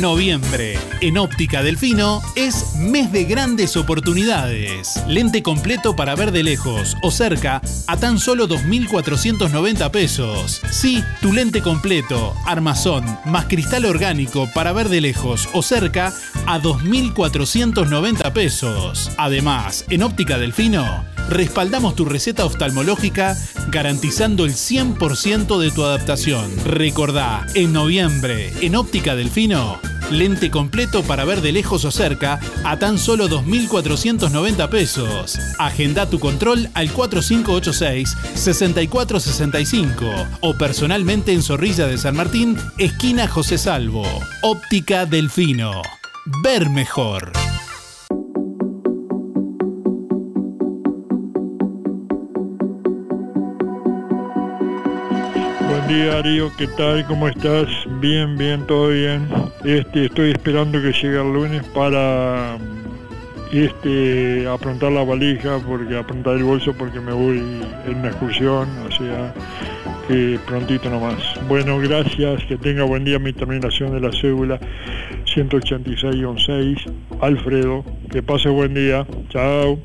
Noviembre, en Óptica Delfino, es mes de grandes oportunidades. Lente completo para ver de lejos o cerca a tan solo 2.490 pesos. Sí, tu lente completo, armazón, más cristal orgánico para ver de lejos o cerca a 2.490 pesos. Además, en Óptica Delfino, respaldamos tu receta oftalmológica garantizando el 100% de tu adaptación. Recordá, en noviembre, en Óptica Delfino, lente completo para ver de lejos o cerca a tan solo 2.490 pesos. Agenda tu control al 4586-6465 o personalmente en Zorrilla de San Martín, esquina José Salvo. Óptica Delfino. Ver mejor. Buen día Darío, ¿qué tal? ¿Cómo estás? Bien, bien, todo bien. Este, estoy esperando que llegue el lunes para este, aprontar la valija, porque aprontar el bolso porque me voy en una excursión, o sea, que prontito nomás. Bueno, gracias, que tenga buen día mi terminación de la cédula 186-6, Alfredo, que pase buen día, chao.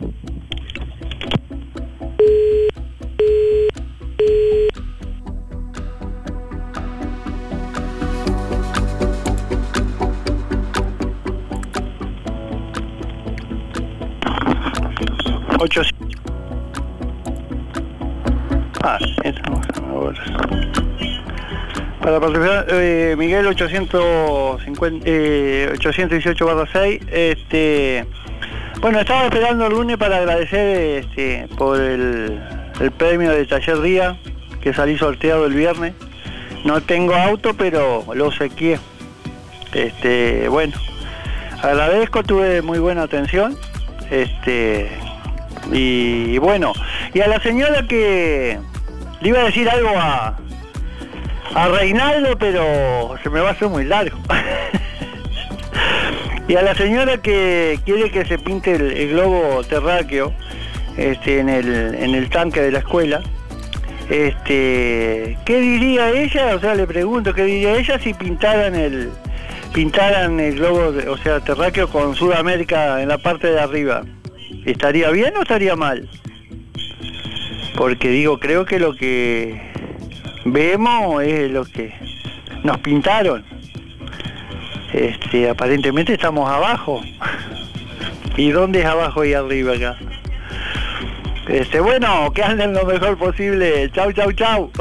Ocho. Ah, estamos. Para participar, eh, Miguel 850, eh, 818 barra 6, este, bueno, estaba esperando el lunes para agradecer este, por el, el premio de Taller Día que salí sorteado el viernes. No tengo auto, pero lo obsequié. Este, bueno, agradezco, tuve muy buena atención. Este, y bueno, y a la señora que le iba a decir algo a, a Reinaldo, pero se me va a hacer muy largo. (laughs) y a la señora que quiere que se pinte el, el globo terráqueo este, en, el, en el tanque de la escuela, este, ¿qué diría ella? O sea, le pregunto, ¿qué diría ella si pintaran el pintaran el globo, o sea, terráqueo con Sudamérica en la parte de arriba? ¿Estaría bien o estaría mal? Porque digo, creo que lo que vemos es lo que nos pintaron. Este, aparentemente estamos abajo. ¿Y dónde es abajo y arriba acá? Este, bueno, que anden lo mejor posible. Chau, chau, chau.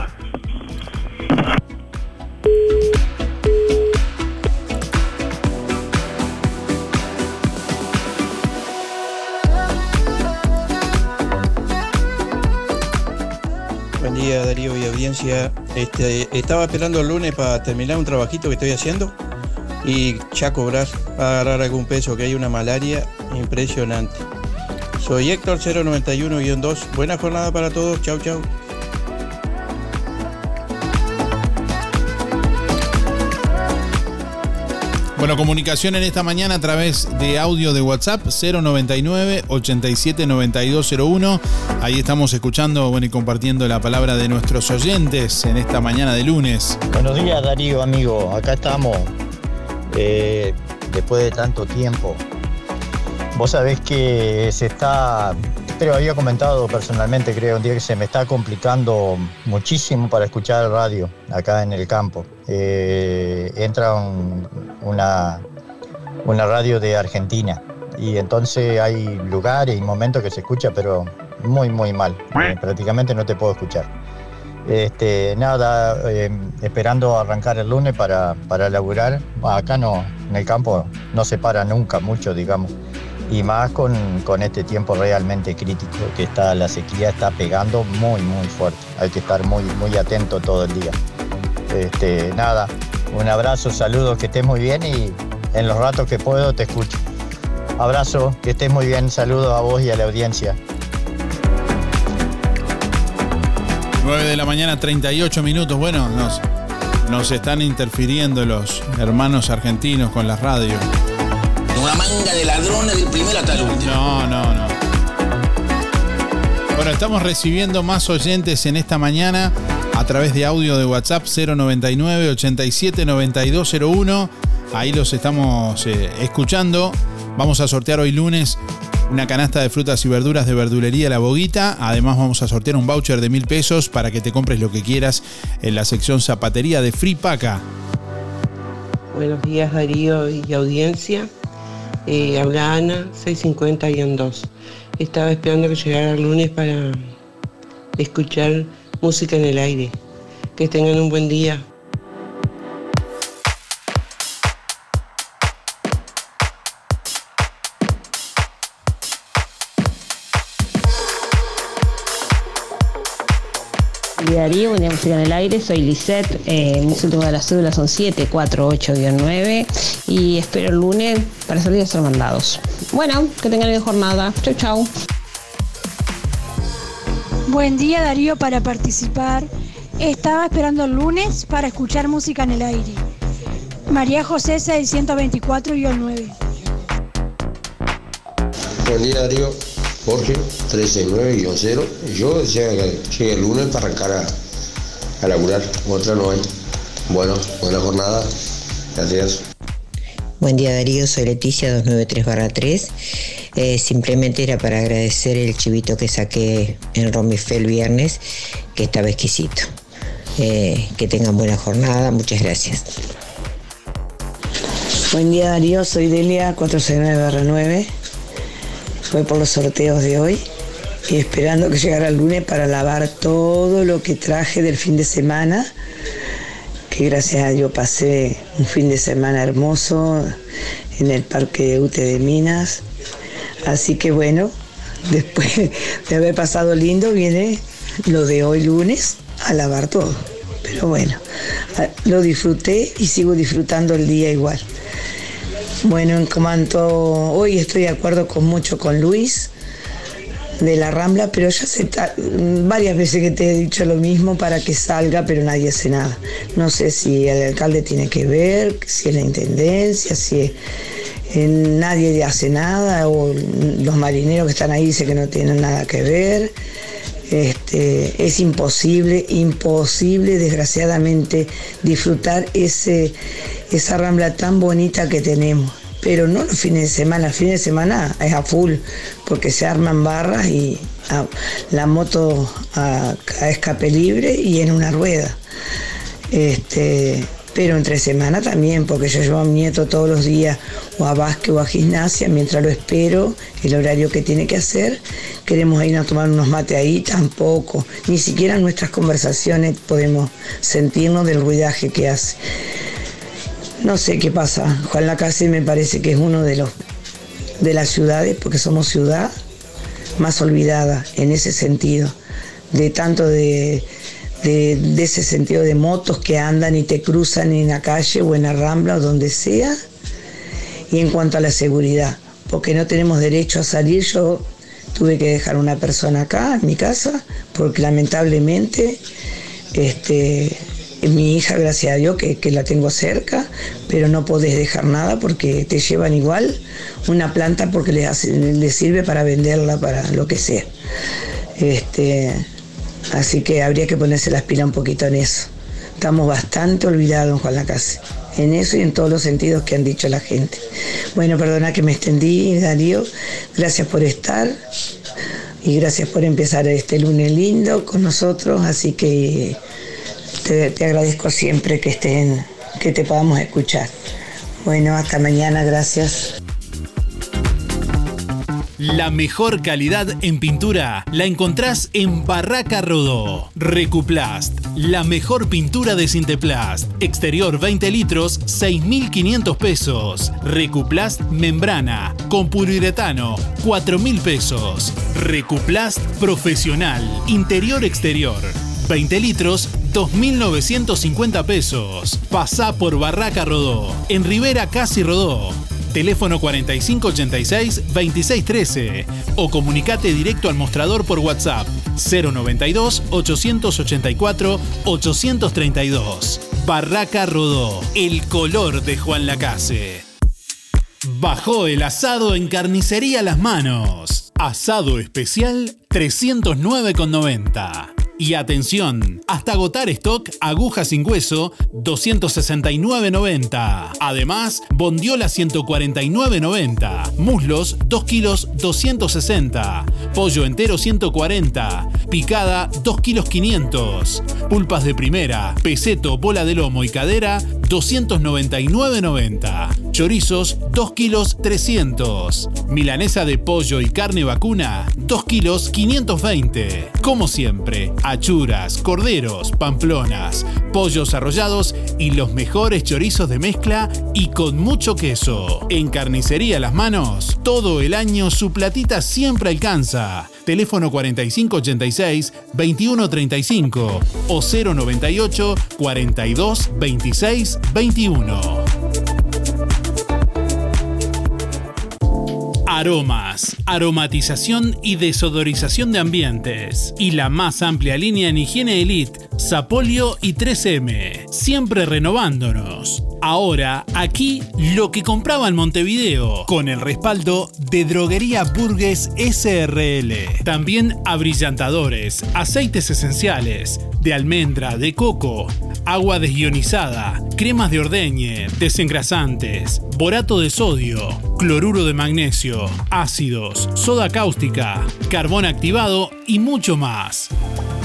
Este, estaba esperando el lunes para terminar un trabajito que estoy haciendo y ya cobrar, agarrar algún peso, que hay una malaria impresionante. Soy Héctor 091-2. Buena jornada para todos. Chau, chau. Bueno, comunicación en esta mañana a través de audio de WhatsApp 099 879201. Ahí estamos escuchando bueno, y compartiendo la palabra de nuestros oyentes en esta mañana de lunes. Buenos días Darío, amigo. Acá estamos. eh, después de tanto tiempo. Vos sabés que se está, te lo había comentado personalmente, creo, un día que se me está complicando muchísimo para escuchar radio acá en el campo. Eh, entra un- una, una radio de Argentina y entonces hay lugares y momentos que se escucha, pero muy, muy mal. Eh, prácticamente no te puedo escuchar. Este, nada, eh, esperando arrancar el lunes para, para laburar. Acá no, en el campo no se para nunca mucho, digamos. Y más con, con este tiempo realmente crítico que está, la sequía está pegando muy, muy fuerte. Hay que estar muy, muy atento todo el día. Este, nada, un abrazo, saludos, que estés muy bien y en los ratos que puedo te escucho. Abrazo, que estés muy bien, saludos a vos y a la audiencia. 9 de la mañana, 38 minutos. Bueno, nos, nos están interfiriendo los hermanos argentinos con las radios. Una manga de ladrones del primero hasta el último. No, no, no. Bueno, estamos recibiendo más oyentes en esta mañana a través de audio de WhatsApp 099 87 9201. Ahí los estamos eh, escuchando. Vamos a sortear hoy lunes una canasta de frutas y verduras de verdulería La Boguita. Además vamos a sortear un voucher de mil pesos para que te compres lo que quieras en la sección zapatería de Free Paca. Buenos días Darío y audiencia. Habla Ana, 650-2. Estaba esperando que llegara el lunes para escuchar música en el aire. Que tengan un buen día. Darío, Unidad Música en el Aire, soy Lisette, eh, mis últimos de las cédulas son 748-9 y espero el lunes para salir a ser mandados. Bueno, que tengan una jornada. Chau, chau. Buen día Darío para participar. Estaba esperando el lunes para escuchar música en el aire. María José 624-9. Buen día Darío, Jorge, 139-0. Yo decía que llegue el lunes para arrancar a, a laburar, otra no hay. Bueno, buena jornada, gracias. Buen día Darío, soy Leticia 293 3. simplemente era para agradecer el chivito que saqué en Romifé el viernes, que estaba exquisito. Eh, que tengan buena jornada, muchas gracias. Buen día Darío, soy Delia 469-9. Fue por los sorteos de hoy y esperando que llegara el lunes para lavar todo lo que traje del fin de semana. Que gracias a Dios pasé un fin de semana hermoso en el Parque UTE de Minas. Así que bueno, (laughs) después de haber pasado lindo, viene lo de hoy lunes a lavar todo. Pero bueno, lo disfruté y sigo disfrutando el día igual. Bueno, en cuanto hoy estoy de acuerdo con mucho con Luis de la Rambla, pero ya sé varias veces que te he dicho lo mismo para que salga, pero nadie hace nada. No sé si el alcalde tiene que ver, si es la intendencia, si eh, nadie hace nada, o los marineros que están ahí dicen que no tienen nada que ver. Este, es imposible, imposible, desgraciadamente, disfrutar ese, esa rambla tan bonita que tenemos. Pero no los fines de semana, los fines de semana es a full, porque se arman barras y la moto a, a, escape libre y en una rueda. Este, pero entre semana también, porque yo llevo a mi nieto todos los días o a básquet o a gimnasia, mientras lo espero, el horario que tiene que hacer, queremos ir a tomar unos mates ahí, tampoco, ni siquiera en nuestras conversaciones podemos sentirnos del ruidaje que hace. No sé qué pasa, Juan Lacase me parece que es uno de los de las ciudades, porque somos ciudad más olvidada en ese sentido, de tanto de de, ese sentido de motos que andan y te cruzan en la calle o en la rambla o donde sea. Y en cuanto a la seguridad, porque no tenemos derecho a salir, yo tuve que dejar una persona acá en mi casa, porque lamentablemente este, mi hija, gracias a Dios, que, que, la tengo cerca, pero no podés dejar nada porque te llevan igual una planta porque les, les sirve para venderla, para lo que sea. Este, Así que habría que ponerse las pilas un poquito en eso. Estamos bastante olvidados Juan Lacase, en eso y en todos los sentidos que han dicho la gente. Bueno, perdona que me extendí, Darío. Gracias por estar y gracias por empezar este lunes lindo con nosotros. Así que te, agradezco siempre que estén, que te podamos escuchar. Bueno, hasta mañana, gracias. La mejor calidad en pintura la encontrás en Barraca Rodó. Recuplast, la mejor pintura de Sinteplast. Exterior 20 litros, 6.500 pesos. Recuplast membrana, con poliuretano, 4.000 pesos. Recuplast profesional, interior exterior. 20 litros, 2.950 pesos. Pasá por Barraca Rodó, en Rivera Casi Rodó. Teléfono 4586-2613 o comunicate directo al mostrador por WhatsApp 092-884-832. Barraca Rodó, el color de Juan Lacase. Bajó el asado en carnicería Las Manos. Asado especial 309,90. Y atención, hasta agotar stock, aguja sin hueso, 269.90. Además, bondiola 149.90. Muslos, 2 kilos 260. Pollo entero 140. Picada, 2 kilos 500. Pulpas de primera, peseto, bola de lomo y cadera, 299.90. Chorizos, 2 kilos 300. Milanesa de pollo y carne vacuna, 2 kilos 520. Como siempre, achuras, corderos, pamplonas, pollos arrollados y los mejores chorizos de mezcla y con mucho queso. En Carnicería Las Manos, todo el año su platita siempre alcanza. Teléfono 4586 2135 o 098 42 26 21. Aromas, aromatización y desodorización de ambientes. Y la más amplia línea en higiene elite, Sapolio y 3M. Siempre renovándonos. Ahora, aquí lo que compraba en Montevideo, con el respaldo de Droguería Burgues SRL. También abrillantadores, aceites esenciales, de almendra, de coco, agua desionizada, cremas de ordeñe, desengrasantes, borato de sodio, cloruro de magnesio, ácidos, soda cáustica, carbón activado y mucho más.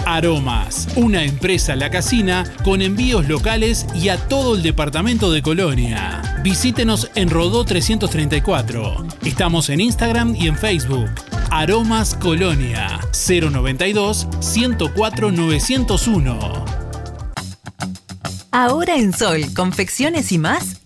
Aromas, una empresa La Casina con envíos locales y a todo el departamento de Colonia. Visítenos en Rodó 334. Estamos en Instagram y en Facebook. Aromas Colonia 092 104 901. Ahora en Sol, confecciones y más,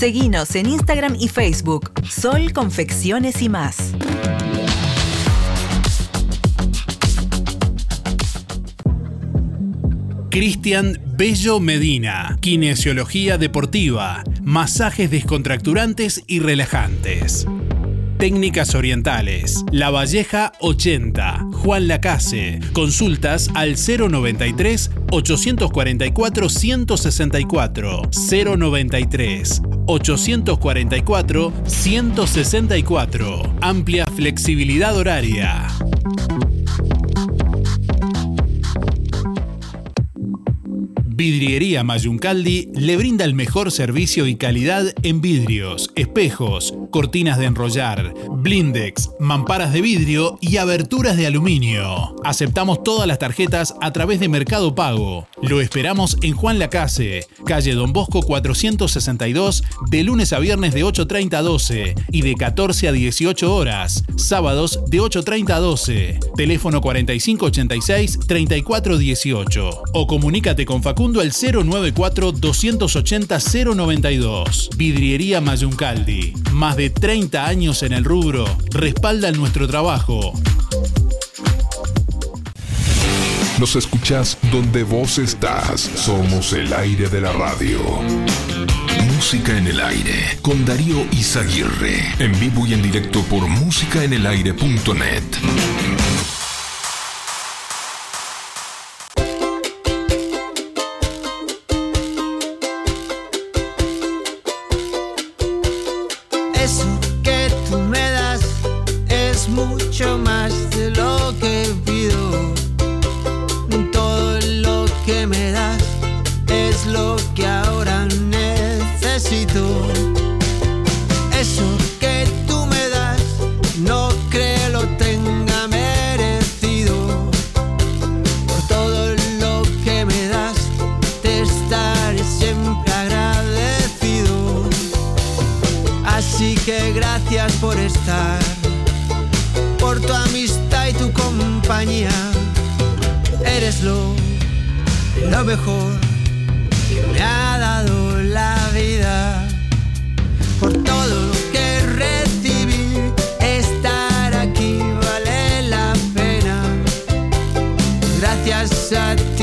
Seguinos en Instagram y Facebook. Sol Confecciones y más. Cristian Bello Medina, kinesiología deportiva, masajes descontracturantes y relajantes. Técnicas Orientales, La Valleja 80, Juan Lacase. Consultas al 093 844 164 093 844 164. Amplia flexibilidad horaria. Vidriería Mayuncaldi le brinda el mejor servicio y calidad en vidrios, espejos, cortinas de enrollar, blindex, mamparas de vidrio y aberturas de aluminio. Aceptamos todas las tarjetas a través de Mercado Pago. Lo esperamos en Juan Lacase, calle Don Bosco 462, de lunes a viernes de 8.30 a 12 y de 14 a 18 horas, sábados de 8.30 a 12. Teléfono 4586-3418 o comunícate con Facundo al 094-280-092. Vidriería Mayuncaldi. Más de 30 años en el rubro respaldan nuestro trabajo. Nos escuchás donde vos estás. Somos el aire de la radio. Música en el aire con Darío Izaguirre. En vivo y en directo por músicaenelaire.net. ha dado la vida. Por todo lo que recibí, estar aquí vale la pena. Gracias a ti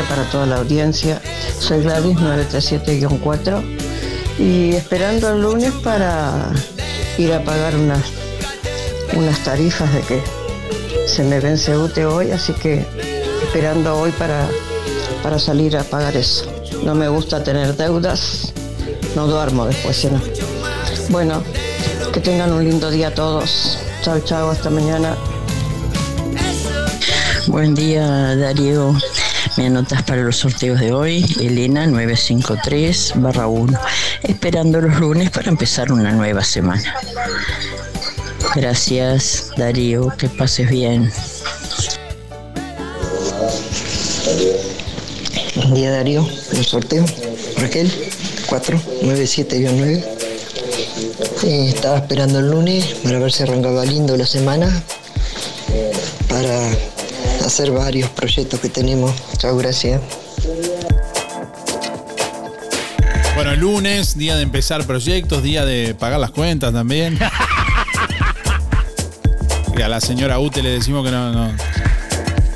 para toda la audiencia. Soy Gladys 937-4 y esperando el lunes para ir a pagar unas, unas tarifas de que se me vence UTE hoy, así que esperando hoy para, para salir a pagar eso. No me gusta tener deudas, no duermo después, si no. Bueno, que tengan un lindo día todos. Chao, chao, hasta mañana. Buen día Darío, me anotas para los sorteos de hoy, Elena 953 1, esperando los lunes para empezar una nueva semana. Gracias Darío, que pases bien. Buen día Darío, el sorteo. Raquel, 497-9. Eh, estaba esperando el lunes para ver si arrancaba lindo la semana para hacer varios proyectos que tenemos. Chao, gracias. Bueno, lunes, día de empezar proyectos, día de pagar las cuentas también. (laughs) Y a la señora Ute le decimos que no, no,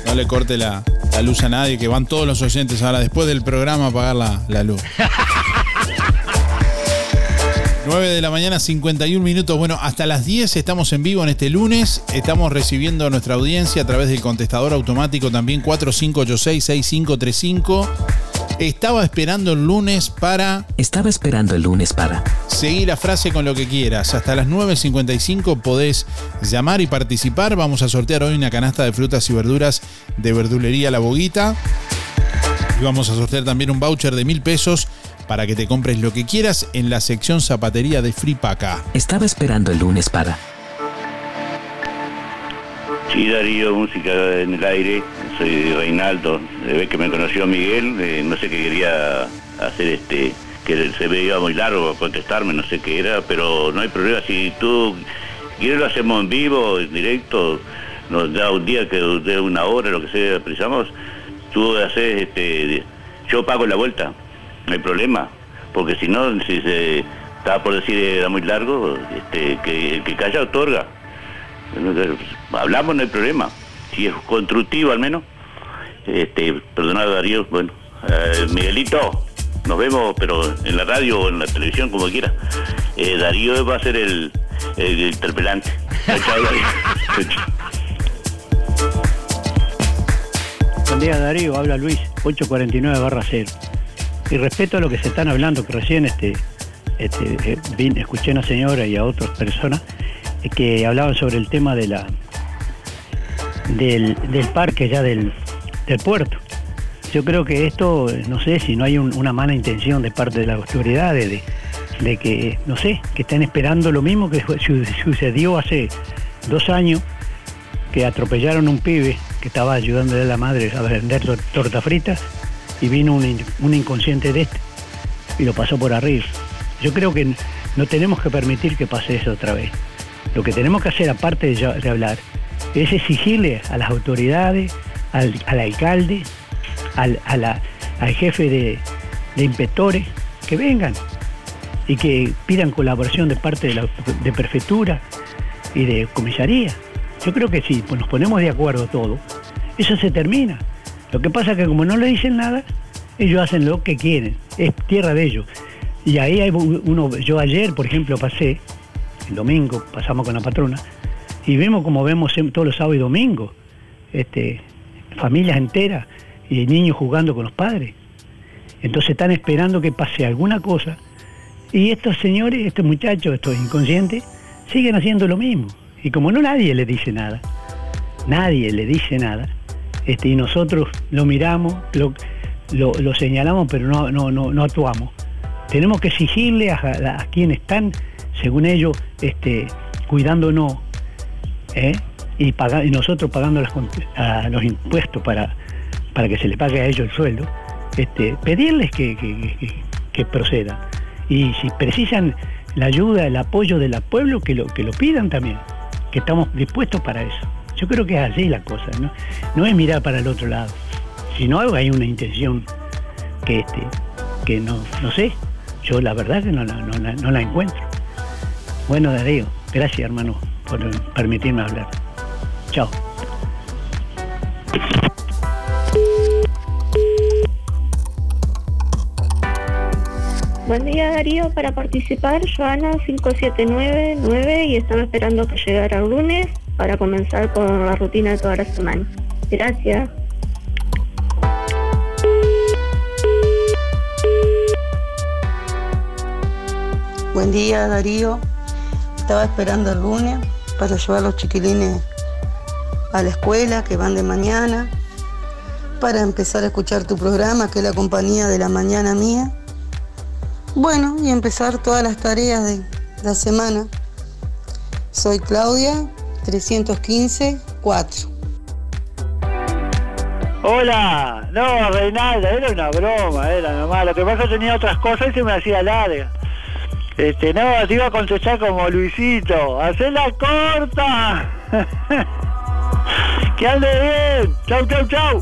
no le corte la, la luz a nadie, que van todos los oyentes ahora después del programa a pagar la, la luz. (laughs) 9 de la mañana, 51 minutos. Bueno, hasta las 10 estamos en vivo en este lunes. Estamos recibiendo a nuestra audiencia a través del contestador automático también 4586-6535. Estaba esperando el lunes para... Estaba esperando el lunes para... Seguir la frase con lo que quieras. Hasta las 9.55 podés llamar y participar. Vamos a sortear hoy una canasta de frutas y verduras de verdulería La Boguita. Y vamos a sortear también un voucher de mil pesos para que te compres lo que quieras en la sección zapatería de Fripaca. Estaba esperando el lunes para... Sí, Darío, música en el aire. Soy Reinaldo. Se ve que me conoció Miguel. eh, no sé qué quería hacer este. Que se veía muy largo contestarme, no sé qué era, pero no hay problema. Si tú quieres, lo hacemos en vivo, en directo. Nos da un día que dé una hora, lo que sea, precisamos. Tú haces este. Yo pago la vuelta, no hay problema. Porque si no, si se. Estaba por decir era muy largo, este, que el que calla otorga. Hablamos, no hay problema. Si es constructivo al menos. Este, perdonad Darío, bueno, eh, Miguelito, nos vemos, pero en la radio o en la televisión, como quiera. Eh, Darío va a ser el, el interpelante. (laughs) Chao, chao, Darío. Buen día Darío, habla Luis, 849 barra 0. Y respeto a lo que se están hablando, que recién este, este, eh, escuché a una señora y a otras personas eh, que hablaban sobre el tema del, parque ya del, puerto. Yo creo que esto, eh, no sé si no hay un- una mala intención de parte de las autoridades, de, que, no sé, que estén esperando lo mismo que (laughs) sucedió hace dos años, que atropellaron un pibe que estaba ayudándole a la madre a vender tor- torta fritas y vino un, un inconsciente de este y lo pasó por arriba. Yo creo que no tenemos que permitir que pase eso otra vez. Lo que tenemos que hacer, aparte de, de hablar, es exigirle a las autoridades, al, al alcalde, al, al jefe de, de inspectores, que vengan y que pidan colaboración de parte de la de prefectura y de comisaría. Yo creo que si pues, nos ponemos de acuerdo todos, eso se termina. Lo que pasa es que como no le dicen nada, ellos hacen lo que quieren, es tierra de ellos. Y ahí hay uno, yo ayer, por ejemplo, pasé, el domingo, pasamos con la patrona, y vimos como vemos todos los sábados y domingos, este, familias enteras y niños jugando con los padres. Entonces están esperando que pase alguna cosa y estos señores, estos muchachos, estos inconscientes, siguen haciendo lo mismo. Y como no nadie le dice nada, nadie le dice nada, este, y nosotros lo miramos, lo, señalamos, pero no, actuamos. Tenemos que exigirle a, quienes están, según ellos, este, cuidándonos, ¿eh? y, nosotros pagando los impuestos para, que se le pague a ellos el sueldo, este, pedirles que, procedan. Y si precisan la ayuda, el apoyo del pueblo, que lo, que lo pidan también, que estamos dispuestos para eso. Yo creo que es así la cosa, ¿no? Es mirar para el otro lado, Si sino hay una intención que, este, que no, no sé, yo la verdad que no, la encuentro. Bueno, Darío, gracias hermano por permitirme hablar. Chao. Buen día Darío, para participar, Joana 5799 y estaba esperando que llegara el lunes para comenzar con la rutina de toda la semana. Gracias. Buen día Darío, estaba esperando el lunes para llevar a los chiquilines a la escuela que van de mañana, para empezar a escuchar tu programa que es la compañía de la mañana mía. Bueno, y empezar todas las tareas de la semana. Soy Claudia, 315 4. Hola, no, Reinaldo, era una broma, era nomás. Lo que pasa que tenía otras cosas y se me hacía larga. Este, no, te iba a contestar como Luisito. ¡Hacela corta! ¡Que ande bien! ¡Chau, chau, chau!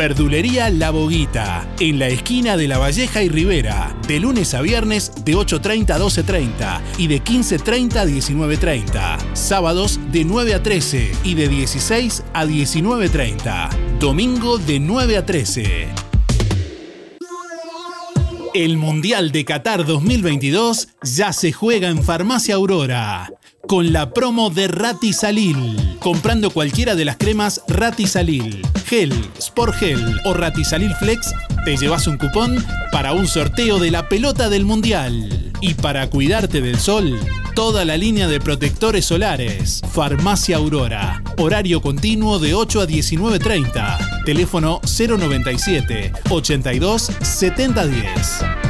Verdulería La Boguita, en la esquina de La Valleja y Rivera, de lunes a viernes de 8.30 a 12.30 y de 15.30 a 19.30. Sábados de 9 a 13 y de 16 a 19.30. Domingo de 9 a 13. El Mundial de Qatar 2022 ya se juega en Farmacia Aurora con la promo de Ratisalil. Comprando cualquiera de las cremas Ratisalil, Gel, Sport Gel o Ratisalil Flex, te llevas un cupón para un sorteo de la pelota del Mundial. Y para cuidarte del sol, toda la línea de protectores solares. Farmacia Aurora. Horario continuo de 8 a 19.30. Teléfono 097 82 7010.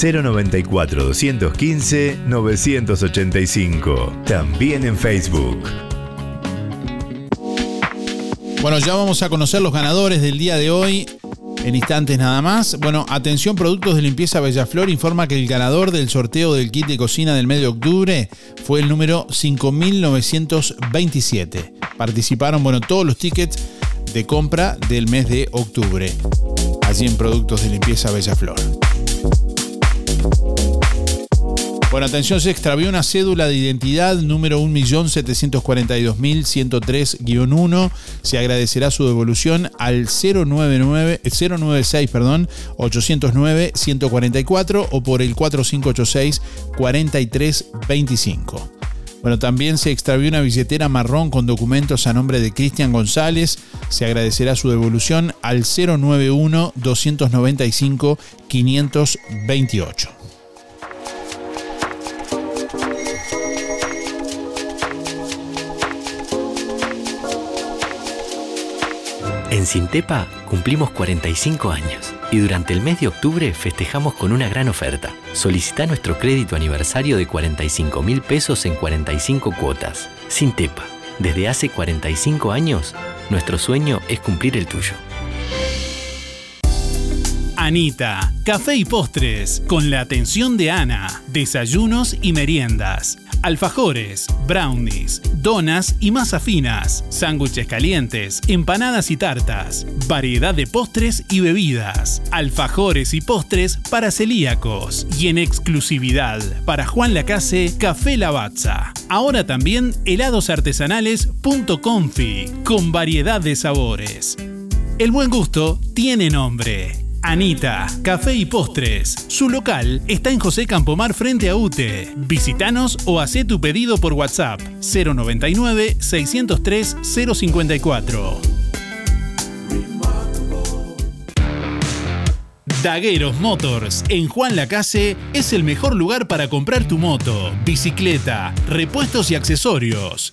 094 215 985. También en Facebook. Bueno, ya vamos a conocer los ganadores del día de hoy. En instantes nada más. Bueno, atención, Productos de Limpieza Bellaflor informa que el ganador del sorteo del kit de cocina del mes de octubre fue el número 5927. Participaron, bueno, todos los tickets de compra del mes de octubre. Allí en Productos de Limpieza Bellaflor. Bueno, atención, se extravió una cédula de identidad número 1.742.103-1. Se agradecerá su devolución al 099, 096 perdón, 809 144 o por el 4586 4325. Bueno, también se extravió una billetera marrón con documentos a nombre de Cristian González. Se agradecerá su devolución al 091 295 528. En Sintepa cumplimos 45 años y durante el mes de octubre festejamos con una gran oferta. Solicita nuestro crédito aniversario de 45 mil pesos en 45 cuotas. Sintepa, desde hace 45 años, nuestro sueño es cumplir el tuyo. Anita, café y postres, con la atención de Ana, desayunos y meriendas, alfajores, brownies, donas y masas finas, sándwiches calientes, empanadas y tartas, variedad de postres y bebidas, alfajores y postres para celíacos y en exclusividad para Juan Lacase, Café Lavazza. Ahora también helados artesanales punto confi, con variedad de sabores. El buen gusto tiene nombre. Anita, Café y Postres. Su local está en José Campomar frente a UTE. Visítanos o haz tu pedido por WhatsApp 099 603 054. Dagueros Motors en Juan Lacase es el mejor lugar para comprar tu moto, bicicleta, repuestos y accesorios.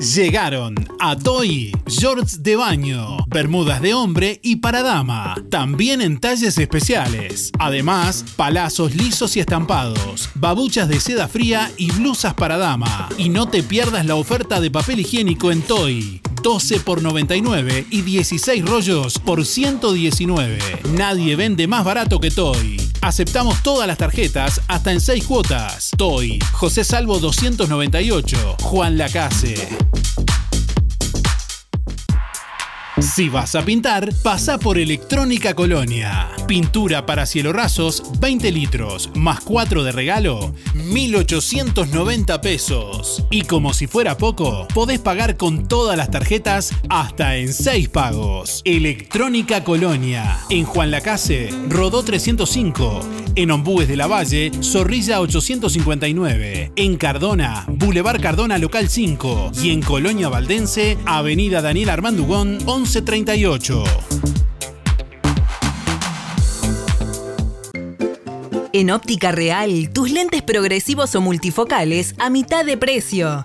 Llegaron a Toy shorts de baño, bermudas de hombre y para dama, también en talles especiales. Además, palazos lisos y estampados, babuchas de seda fría y blusas para dama. Y no te pierdas la oferta de papel higiénico en Toy. 12 por 99 y 16 rollos por 119. Nadie vende más barato que Toy. Aceptamos todas las tarjetas hasta en 6 cuotas. Toy, José Salvo 298, Juan Lacase. Si vas a pintar, pasa por Electrónica Colonia. Pintura para cielo rasos, 20 litros, más 4 de regalo, 1.890 pesos. Y como si fuera poco, podés pagar con todas las tarjetas hasta en 6 pagos. Electrónica Colonia. En Juan Lacase, Rodó 305. En Ombúes de la Valle, Zorrilla 859. En Cardona, Boulevard Cardona Local 5. Y en Colonia Valdense, Avenida Daniel Armandugón 1138. En Óptica Real, tus lentes progresivos o multifocales a mitad de precio.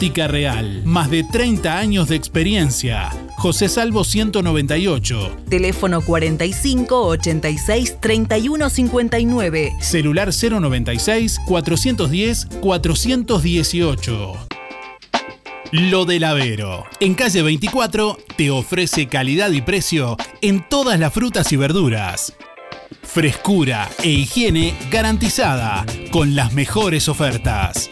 Óptica Real, más de 30 años de experiencia. José Salvo 198. Teléfono 45 86 31 59. Celular 096 410 418. Lo del Avero. En calle 24 te ofrece calidad y precio en todas las frutas y verduras. Frescura e higiene garantizada con las mejores ofertas.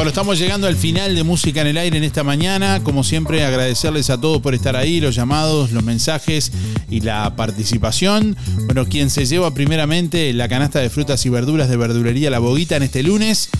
Bueno, estamos llegando al final de Música en el Aire en esta mañana. Como siempre, agradecerles a todos por estar ahí, los llamados, los mensajes y la participación. Bueno, quien se lleva primeramente la canasta de frutas y verduras de verdulería La Boguita en este lunes.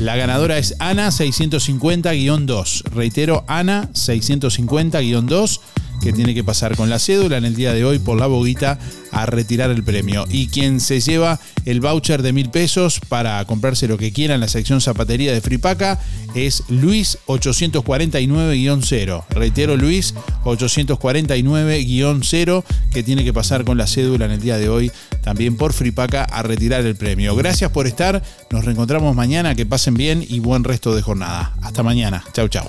La ganadora es Ana 650-2. Reitero, Ana 650-2 que tiene que pasar con la cédula en el día de hoy por la boguita a retirar el premio. Y quien se lleva el voucher de mil pesos para comprarse lo que quiera en la sección zapatería de Fripaca es Luis 849-0. Reitero, Luis 849-0 que tiene que pasar con la cédula en el día de hoy también por Fripaca a retirar el premio. Gracias por estar. Nos reencontramos mañana. Que pasen bien y buen resto de jornada. Hasta mañana. Chau, chau.